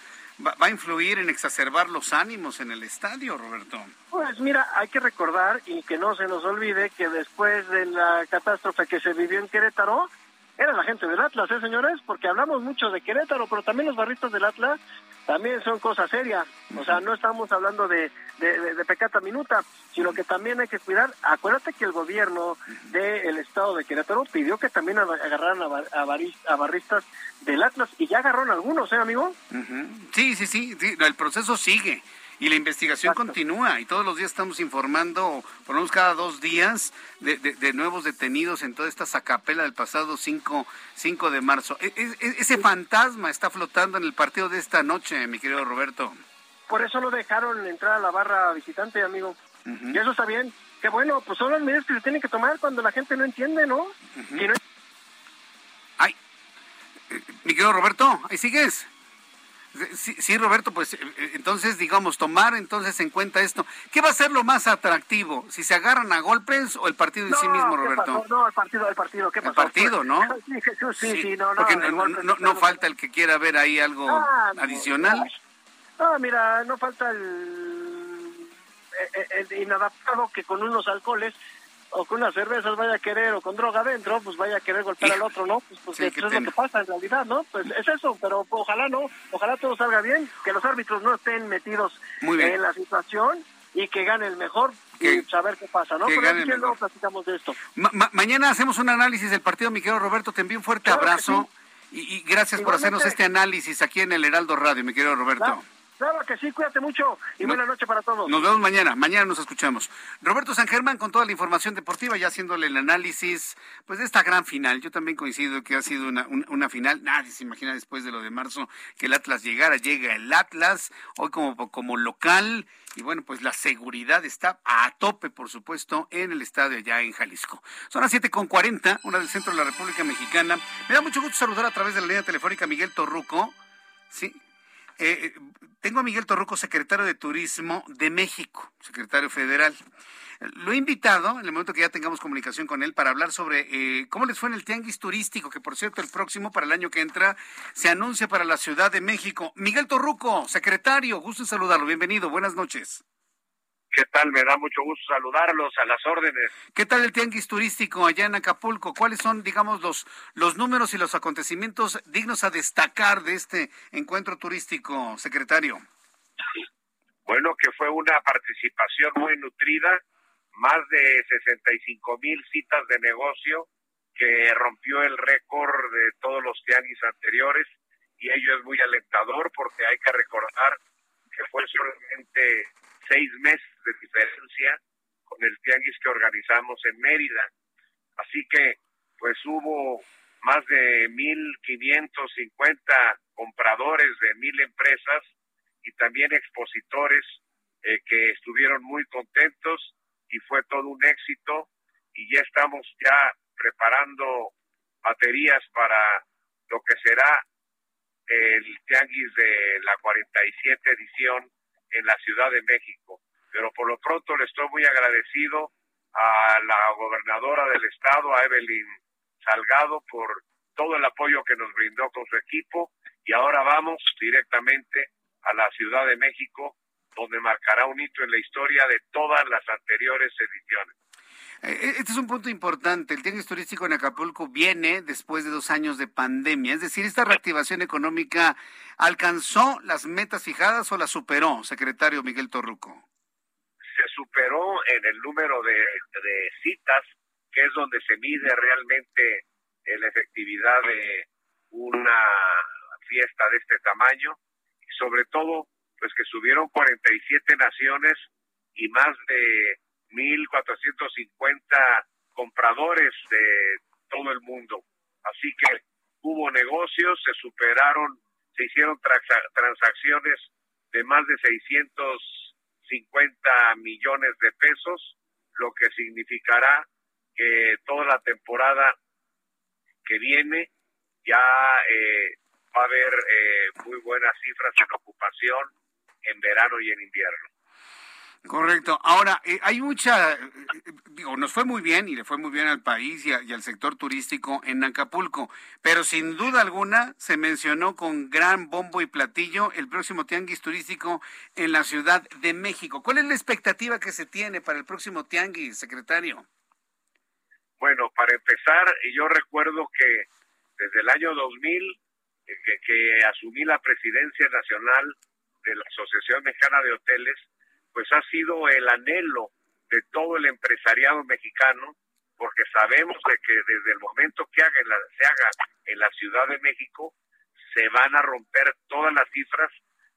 va, a influir en exacerbar los ánimos en el estadio, Roberto. Pues mira, hay que recordar y que no se nos olvide que después de la catástrofe que se vivió en Querétaro, era la gente del Atlas, ¿eh, señores? Porque hablamos mucho de Querétaro, pero también los barritos del Atlas también son cosas serias. O sea, no estamos hablando de, de, pecata minuta, sino que también hay que cuidar. Acuérdate que el gobierno del estado de Querétaro pidió que también agarraran a, barristas del Atlas y ya agarraron algunos, ¿eh, amigo? sí, sí, sí, el proceso sigue. Y la investigación continúa y todos los días estamos informando, por lo menos cada dos días, de, nuevos detenidos en toda esta sacapela del pasado 5, 5 de marzo. E, e, e, ese fantasma está flotando en el partido de esta noche, mi querido Roberto. Por eso lo dejaron entrar a la barra visitante, amigo. Y eso está bien. Que bueno, pues son las medidas que se tienen que tomar cuando la gente no entiende, ¿no? Ay, eh, mi querido Roberto, ahí sigues. Sí, Roberto, pues eh, eh, entonces, digamos, tomar entonces en cuenta esto. ¿Qué va a ser lo más atractivo? ¿Si se agarran a golpes o el partido en sí mismo, Roberto? No, el partido, el partido, ¿qué pasó? El partido, ¿no? Sí, Jesús, sí, sí, no, no. Porque no, falta el que quiera ver ahí algo ah, adicional. No, mira, no falta el, el, el inadaptado que con unos alcoholes o con unas cervezas vaya a querer, o con droga adentro, pues vaya a querer golpear al otro, ¿no? Pues, pues eso es lo que pasa en realidad, ¿no? Pues es eso, pero ojalá no, ojalá todo salga bien, que los árbitros no estén metidos en la situación y que gane el mejor y saber qué pasa, ¿no? Pero no platicamos de esto. mañana hacemos un análisis del partido, mi querido Roberto, te envío un fuerte abrazo y, gracias por hacernos este análisis aquí en el Heraldo Radio, mi querido Roberto. Claro que sí, cuídate mucho y buena noche para todos. Nos vemos mañana, mañana nos escuchamos. Roberto San Germán con toda la información deportiva, ya haciéndole el análisis pues de esta gran final. Yo también coincido que ha sido una, una, final, nadie se imagina después de lo de marzo que el Atlas llegara, llega el Atlas, hoy como, como local, y bueno, pues la seguridad está a tope, por supuesto, en el estadio allá en Jalisco. Son las 7.40, una del centro de la República Mexicana. Me da mucho gusto saludar a través de la línea telefónica Miguel Torruco. Sí, eh, tengo a Miguel Torruco, secretario de Turismo de México, secretario federal. Lo he invitado, en el momento que ya tengamos comunicación con él, para hablar sobre eh, cómo les fue en el tianguis turístico, que por cierto el próximo, para el año que entra, se anuncia para la Ciudad de México. Miguel Torruco, secretario, gusto en saludarlo, bienvenido, buenas noches. ¿Qué tal? Me da mucho gusto saludarlos a las órdenes. ¿Qué tal el tianguis turístico allá en Acapulco? ¿Cuáles son, digamos, los, los números y los acontecimientos dignos a destacar de este encuentro turístico, secretario? Bueno, que fue una participación muy nutrida, más de 65 mil citas de negocio, que rompió el récord de todos los tianguis anteriores, y ello es muy alentador porque hay que recordar que fue solamente seis meses de diferencia con el tianguis que organizamos en Mérida. Así que, pues hubo más de 1.550 compradores de mil empresas y también expositores eh, que estuvieron muy contentos y fue todo un éxito y ya estamos ya preparando baterías para lo que será el tianguis de la 47 edición en la Ciudad de México. Pero por lo pronto le estoy muy agradecido a la gobernadora del estado, a Evelyn Salgado, por todo el apoyo que nos brindó con su equipo y ahora vamos directamente a la Ciudad de México, donde marcará un hito en la historia de todas las anteriores ediciones. Eh, eh, este es un punto importante. El tianguis turístico en Acapulco viene después de dos años de pandemia. Es decir, ¿esta reactivación económica alcanzó las metas fijadas o la superó, secretario Miguel Torruco? Se superó en el número de, citas que es donde se mide realmente la efectividad de una fiesta de este tamaño y sobre todo pues que subieron 47 naciones y más de 1.450 compradores de todo el mundo. Así que hubo negocios, se superaron, se hicieron transacciones de más de 650 millones de pesos, lo que significará que toda la temporada que viene ya eh, va a haber eh, muy buenas cifras en ocupación en verano y en invierno. Correcto. Ahora, eh, hay mucha, eh, digo, nos fue muy bien y le fue muy bien al país y, al sector turístico en Acapulco, pero sin duda alguna se mencionó con gran bombo y platillo el próximo tianguis turístico en la Ciudad de México. ¿Cuál es la expectativa que se tiene para el próximo tianguis, secretario? Bueno, para empezar, yo recuerdo que desde el año 2000, eh, que asumí la presidencia nacional de la Asociación Mexicana de Hoteles, pues ha sido el anhelo de todo el empresariado mexicano, porque sabemos de que desde el momento que haga se haga en la Ciudad de México, se van a romper todas las cifras,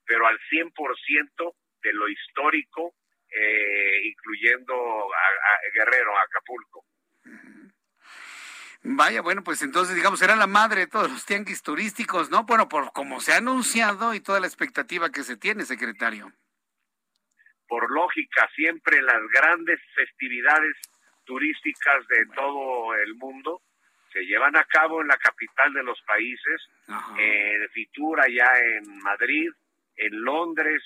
pero al 100% de lo histórico, eh, incluyendo a, Guerrero, Acapulco. Vaya, bueno, pues entonces, digamos, será la madre de todos los tianguis turísticos, ¿no? Bueno, por como se ha anunciado y toda la expectativa que se tiene, secretario por lógica, siempre las grandes festividades turísticas de todo el mundo se llevan a cabo en la capital de los países, en eh, Fitura ya en Madrid, en Londres,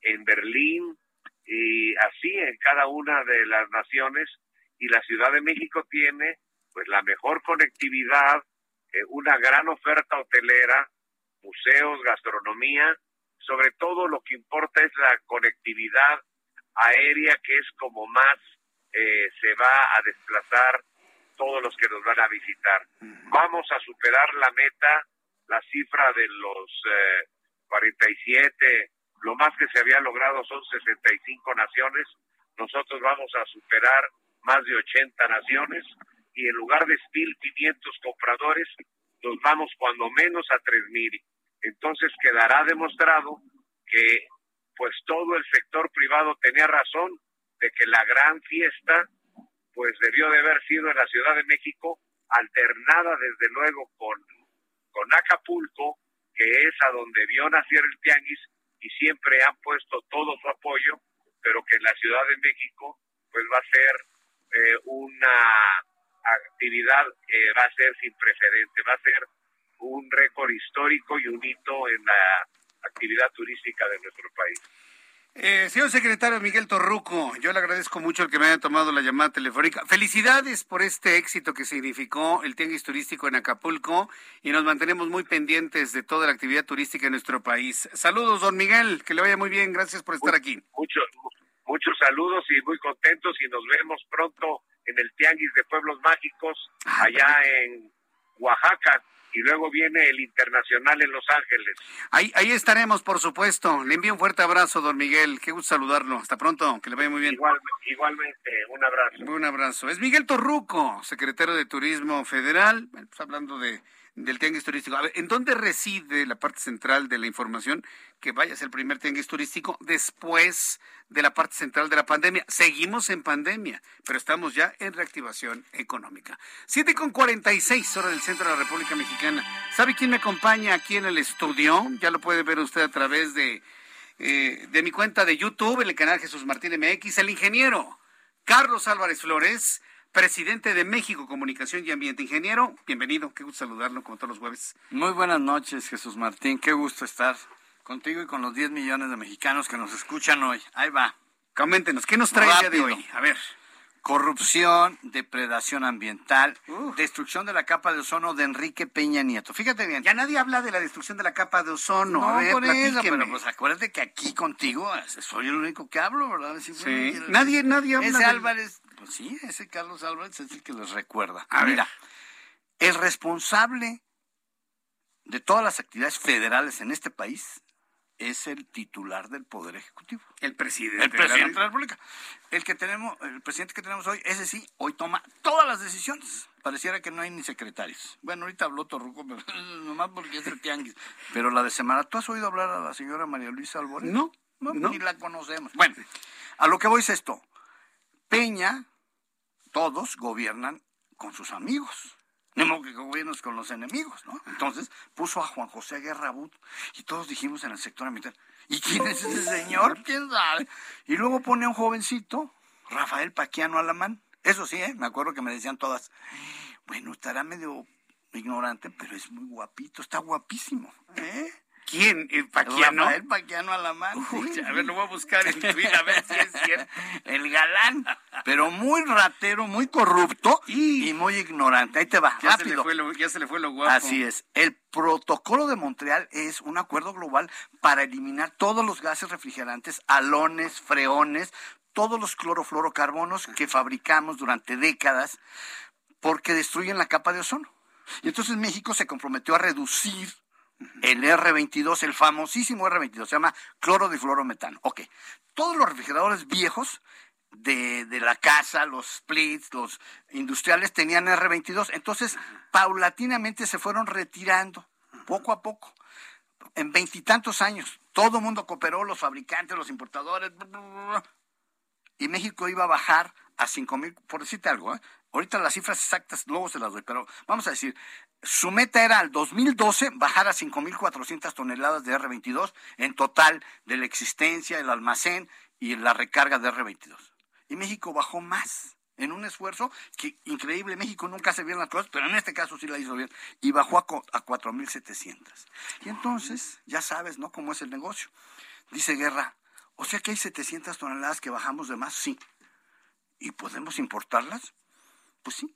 en Berlín y así en cada una de las naciones. Y la Ciudad de México tiene pues la mejor conectividad, eh, una gran oferta hotelera, museos, gastronomía sobre todo lo que importa es la conectividad aérea que es como más eh, se va a desplazar todos los que nos van a visitar. Vamos a superar la meta, la cifra de los 47, eh, lo más que se había logrado son 65 naciones, nosotros vamos a superar más de 80 naciones y en lugar de 1.500 compradores, nos vamos cuando menos a 3.000 entonces quedará demostrado que pues todo el sector privado tenía razón de que la gran fiesta pues debió de haber sido en la Ciudad de México, alternada desde luego con, con Acapulco, que es a donde vio nacer el tianguis y siempre han puesto todo su apoyo, pero que en la Ciudad de México pues va a ser eh, una actividad que va a ser sin precedente, va a ser un récord histórico y un hito en la actividad turística de nuestro país. Eh, señor secretario Miguel Torruco, yo le agradezco mucho el que me haya tomado la llamada telefónica. Felicidades por este éxito que significó el tianguis turístico en Acapulco y nos mantenemos muy pendientes de toda la actividad turística en nuestro país. Saludos, don Miguel, que le vaya muy bien. Gracias por estar aquí. Muchos, muchos saludos y muy contentos y nos vemos pronto en el tianguis de pueblos mágicos ah, allá en Oaxaca y luego viene el internacional en Los Ángeles. Ahí, ahí estaremos, por supuesto. Le envío un fuerte abrazo, don Miguel. Qué gusto saludarlo. Hasta pronto, que le vaya muy bien. igualmente, un abrazo. Un abrazo. Es Miguel Torruco, secretario de Turismo Federal, pues hablando de del tianguis turístico. A ver, ¿en dónde reside la parte central de la información que vaya a ser el primer tianguis turístico después de la parte central de la pandemia? Seguimos en pandemia, pero estamos ya en reactivación económica. Siete con 46 horas del centro de la República Mexicana. ¿Sabe quién me acompaña aquí en el estudio? Ya lo puede ver usted a través de, eh, de mi cuenta de YouTube, en el canal Jesús Martín MX, el ingeniero Carlos Álvarez Flores presidente de México Comunicación y Ambiente. Ingeniero, bienvenido, qué gusto saludarlo como todos los jueves. Muy buenas noches, Jesús Martín, qué gusto estar contigo y con los 10 millones de mexicanos que nos escuchan hoy. Ahí va. Coméntenos, ¿qué nos trae el día de hoy? A ver. Corrupción, depredación ambiental, destrucción de la capa de ozono de Enrique Peña Nieto. Fíjate bien. Ya nadie habla de la destrucción de la capa de ozono. No, por eso, pero pues acuérdate que aquí contigo soy el único que hablo, ¿verdad? Sí, nadie, nadie habla. Ese Álvarez pues sí, ese Carlos Álvarez es el que les recuerda. Mira, el responsable de todas las actividades federales en este país es el titular del Poder Ejecutivo. El presidente. El presidente de la República. El que tenemos, el presidente que tenemos hoy, ese sí, hoy toma todas las decisiones. Pareciera que no hay ni secretarios. Bueno, ahorita habló Torruco, pero nomás porque es el tianguis. Pero la de semana, ¿tú has oído hablar a la señora María Luisa Albores? No, no, ni la conocemos. Bueno, a lo que voy es esto. Peña, todos gobiernan con sus amigos. Ni modo que gobiernos con los enemigos, ¿no? Entonces puso a Juan José Guerra But y todos dijimos en el sector ambiental, ¿y quién es ese señor? ¿Quién sabe? Y luego pone a un jovencito, Rafael Paquiano Alamán. Eso sí, ¿eh? me acuerdo que me decían todas, bueno, estará medio ignorante, pero es muy guapito, está guapísimo. ¿eh? ¿Quién? ¿El Paquiano? El Paquiano Alamán. Uy, a ver, lo voy a buscar en Twitter a ver si es cierto. El galán, pero muy ratero, muy corrupto y, muy ignorante. Ahí te va, ya rápido. Se le fue lo, ya se le fue lo guapo. Así es. El protocolo de Montreal es un acuerdo global para eliminar todos los gases refrigerantes, alones, freones, todos los clorofluorocarbonos que fabricamos durante décadas porque destruyen la capa de ozono. Y entonces México se comprometió a reducir el R22, el famosísimo R22, se llama cloro de fluorometano. Ok, todos los refrigeradores viejos de, de, la casa, los splits, los industriales tenían R22, entonces paulatinamente se fueron retirando, poco a poco, en veintitantos años. Todo el mundo cooperó, los fabricantes, los importadores, y México iba a bajar a cinco mil, por decirte algo, ¿eh? ahorita las cifras exactas luego se las doy, pero vamos a decir, su meta era al 2012 bajar a 5.400 toneladas de R22 en total de la existencia, el almacén y la recarga de R22. Y México bajó más en un esfuerzo que increíble, México nunca hace bien las cosas, pero en este caso sí la hizo bien, y bajó a, a 4.700. Y entonces, ya sabes, ¿no? Cómo es el negocio. Dice Guerra, o sea que hay 700 toneladas que bajamos de más, sí. ¿Y podemos importarlas? Pues sí.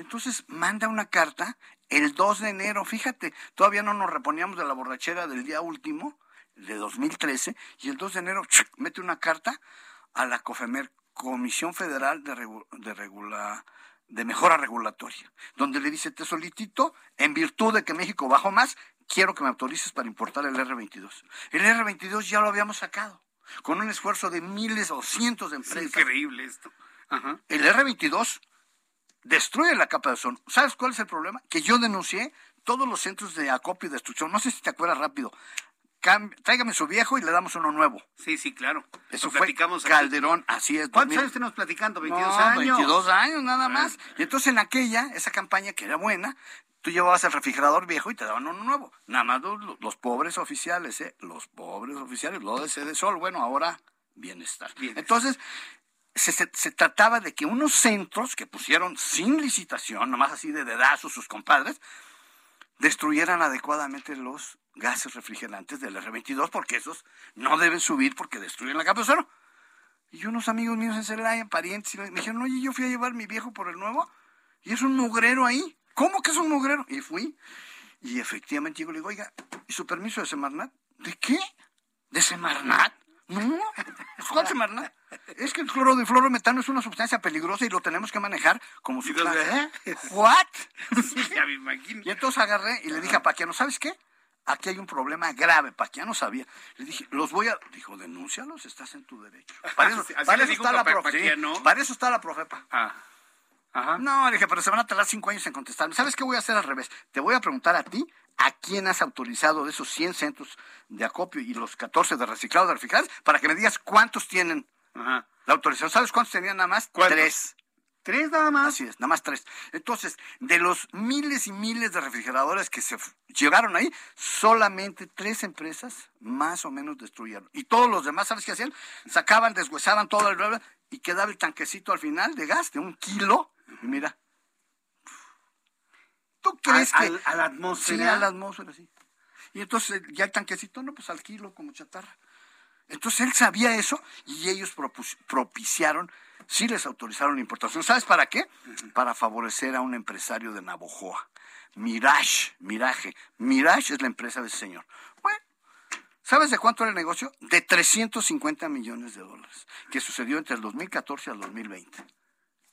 Entonces manda una carta el 2 de enero, fíjate, todavía no nos reponíamos de la borrachera del día último, de 2013, y el 2 de enero mete una carta a la COFEMER, Comisión Federal de, de, Regula de Mejora Regulatoria, donde le dice, te solicito, en virtud de que México bajó más, quiero que me autorices para importar el R22. El R22 ya lo habíamos sacado, con un esfuerzo de miles o cientos de empresas. Es increíble esto. Ajá. El R22 destruye la capa de ozono. ¿Sabes cuál es el problema? Que yo denuncié todos los centros de acopio y destrucción. No sé si te acuerdas rápido. Cam tráigame su viejo y le damos uno nuevo. Sí, sí, claro. Eso Lo fue platicamos Calderón, así es. ¿Cuántos años tenemos platicando? 22 no, años. 22 años nada más. Y entonces en aquella, esa campaña que era buena, tú llevabas el refrigerador viejo y te daban uno nuevo. Nada más los, los pobres oficiales, ¿eh? Los pobres oficiales, lo de de sol. Bueno, ahora bienestar. bienestar. Entonces, se, se, se, trataba de que unos centros que pusieron sin licitación, nomás así de dedazos sus compadres, destruyeran adecuadamente los gases refrigerantes del R22, porque esos no deben subir porque destruyen la capa de ozono. Y unos amigos míos en Celaya, parientes, me dijeron, oye, yo fui a llevar mi viejo por el nuevo, y es un mugrero ahí. ¿Cómo que es un mugrero? Y fui, y efectivamente yo le digo, oiga, ¿y su permiso de Semarnat? ¿De qué? ¿De Semarnat? No, ¿cuál Semarnat? Es que el cloro de fluorometano es una sustancia peligrosa y lo tenemos que manejar como si fuera... ¿Eh? ¿What? Sí, ya me imagino. Y entonces agarré y le dije a Paquiano, ¿sabes qué? Aquí hay un problema grave, Paquiano sabía. Le dije, los voy a... Dijo, denúncialos, estás en tu derecho. Para eso, para eso está la profe, Para eso está la profepa. Ah. Ajá. No, le dije, pero se van a tardar cinco años en contestarme. ¿Sabes qué voy a hacer al revés? Te voy a preguntar a ti a quién has autorizado de esos 100 centros de acopio y los 14 de reciclado de refrigerantes para que me digas cuántos tienen Ajá. la autorización. ¿Sabes cuántos tenían nada más? ¿Cuántos? Tres. ¿Tres nada más? Así es, nada más tres. Entonces, de los miles y miles de refrigeradores que se llegaron ahí, solamente tres empresas más o menos destruyeron. Y todos los demás, ¿sabes qué hacían? Sacaban, deshuesaban todo el y quedaba el tanquecito al final de gas de un kilo. Y mira, ¿tú crees ¿A, que... A, la atmósfera? Sí, a la atmósfera, sí. Y entonces ya el tanquecito, no, pues al kilo como chatarra. Entonces él sabía eso y ellos propiciaron, sí les autorizaron la importación. ¿Sabes para qué? Para favorecer a un empresario de Navojoa. Mirage, Mirage. Mirage es la empresa de ese señor. Bueno, ¿sabes de cuánto era el negocio? De 350 millones de dólares, que sucedió entre el 2014 al 2020.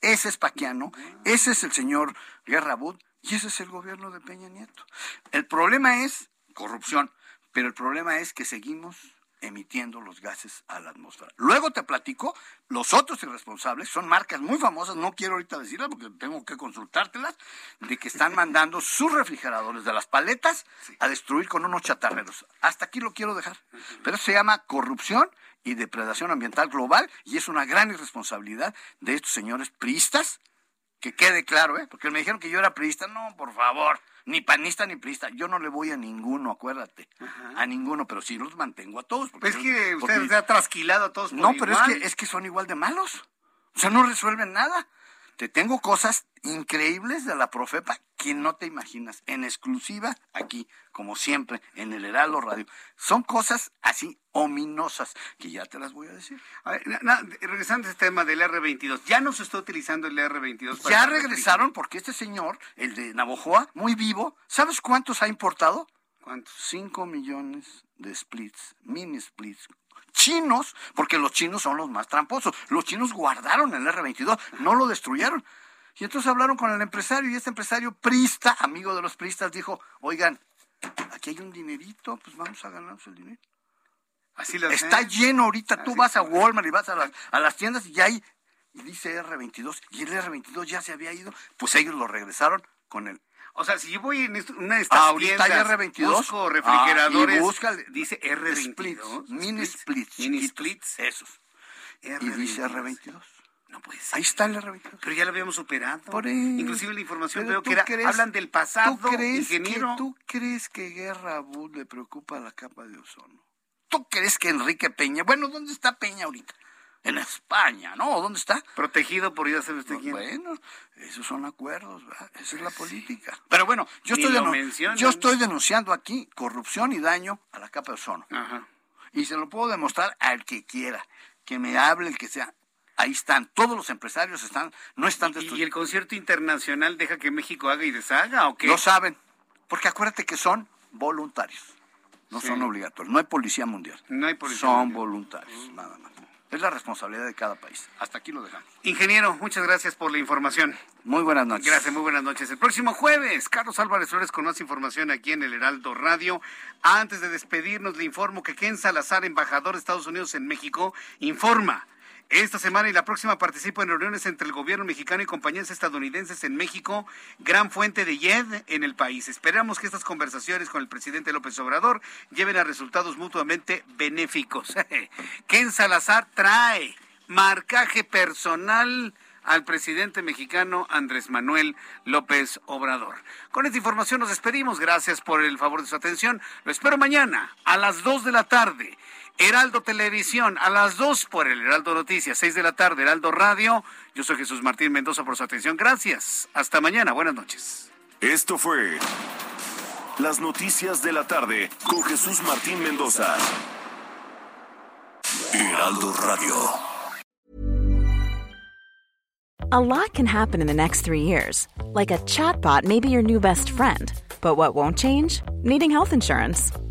Ese es Paquiano, ese es el señor Guerra Bud y ese es el gobierno de Peña Nieto. El problema es corrupción Pero el problema es que seguimos emitiendo los gases a la atmósfera. Luego te platico, los otros irresponsables son marcas muy famosas, no quiero ahorita decirlas porque tengo que consultártelas, de que están mandando sus refrigeradores de las paletas a destruir con unos chatarreros. Hasta aquí lo quiero dejar. Pero eso se llama corrupción y depredación ambiental global y es una gran irresponsabilidad de estos señores priistas, que quede claro, ¿eh? porque me dijeron que yo era priista, no, por favor ni panista ni priista. Yo no le voy a ninguno, acuérdate. A ninguno, pero sí los mantengo a todos. Porque, es que usted se ha trasquilado a todos. no, pero es que, es que son igual de malos. O sea, no resuelven nada. Te tengo cosas increíbles de la Profepa que no te imaginas. En exclusiva aquí, como siempre, en el Heraldo Radio. Son cosas así ominosas que ya te las voy a decir. regresando a este tema del R22, ¿ya no se está utilizando el R22? ya regresaron porque este señor, el de Navojoa, muy vivo, ¿sabes cuántos ha importado? ¿Cuántos? Cinco millones de splits, mini splits, chinos, porque los chinos son los más tramposos. Los chinos guardaron el R-22, no lo destruyeron. Y entonces hablaron con el empresario y este empresario prista, amigo de los pristas, dijo, oigan, aquí hay un dinerito, pues vamos a ganarnos el dinero. Así Está lleno ahorita, tú vas a Walmart y vas a las, a las tiendas y hay, y dice R22, y el R22 ya se había ido, pues ellos lo regresaron con el o sea, si yo voy en una de estas Ahorita tiendas, R22, busco refrigeradores, busca, dice R22. mini splits. Mini splits. Esos. R22. Y dice R22. No puede ser. Ahí está el R22. Pero ya lo habíamos superado. Por Inclusive la información veo que era, hablan del pasado, ¿tú crees ingeniero. Que, ¿Tú crees que Guerra Bud le preocupa la capa de ozono? ¿Tú crees que Enrique Peña, bueno, ¿dónde está Peña ahorita? en España, ¿no? ¿Dónde está? Protegido por ir a saber usted quién. Bueno, esos son acuerdos, ¿verdad? Esa es la política. Pero bueno, yo estoy, yo estoy denunciando aquí corrupción y daño a la capa de ozono. Ajá. Y se lo puedo demostrar al que quiera, que me hable, el que sea. Ahí están, todos los empresarios están, no están ¿Y el concierto internacional deja que México haga y deshaga o qué? Lo saben, porque acuérdate que son voluntarios, no son obligatorios, no hay policía mundial. No hay policía Son voluntarios, nada más. Es la responsabilidad de cada país. Hasta aquí lo dejamos. Ingeniero, muchas gracias por la información. Muy buenas noches. Gracias, muy buenas noches. El próximo jueves, Carlos Álvarez Flores con más información aquí en el Heraldo Radio. Antes de despedirnos, le informo que Ken Salazar, embajador de Estados Unidos en México, informa esta semana y la próxima participo en reuniones entre el gobierno mexicano y compañías estadounidenses en México, gran fuente de YED en el país. Esperamos que estas conversaciones con el presidente López Obrador lleven a resultados mutuamente benéficos. Ken Salazar trae marcaje personal al presidente mexicano Andrés Manuel López Obrador. Con esta información nos despedimos. Gracias por el favor de su atención. Lo espero mañana a las 2 de la tarde Heraldo Televisión a las 2 por el Heraldo Noticias, 6 de la tarde, Heraldo Radio. Yo soy Jesús Martín Mendoza por su atención. Gracias. Hasta mañana. Buenas noches. Esto fue Las Noticias de la Tarde con Jesús Martín Mendoza. Heraldo Radio. A lot can happen in the next three years. Like a chatbot may be your new best friend. But what won't change? Needing health insurance.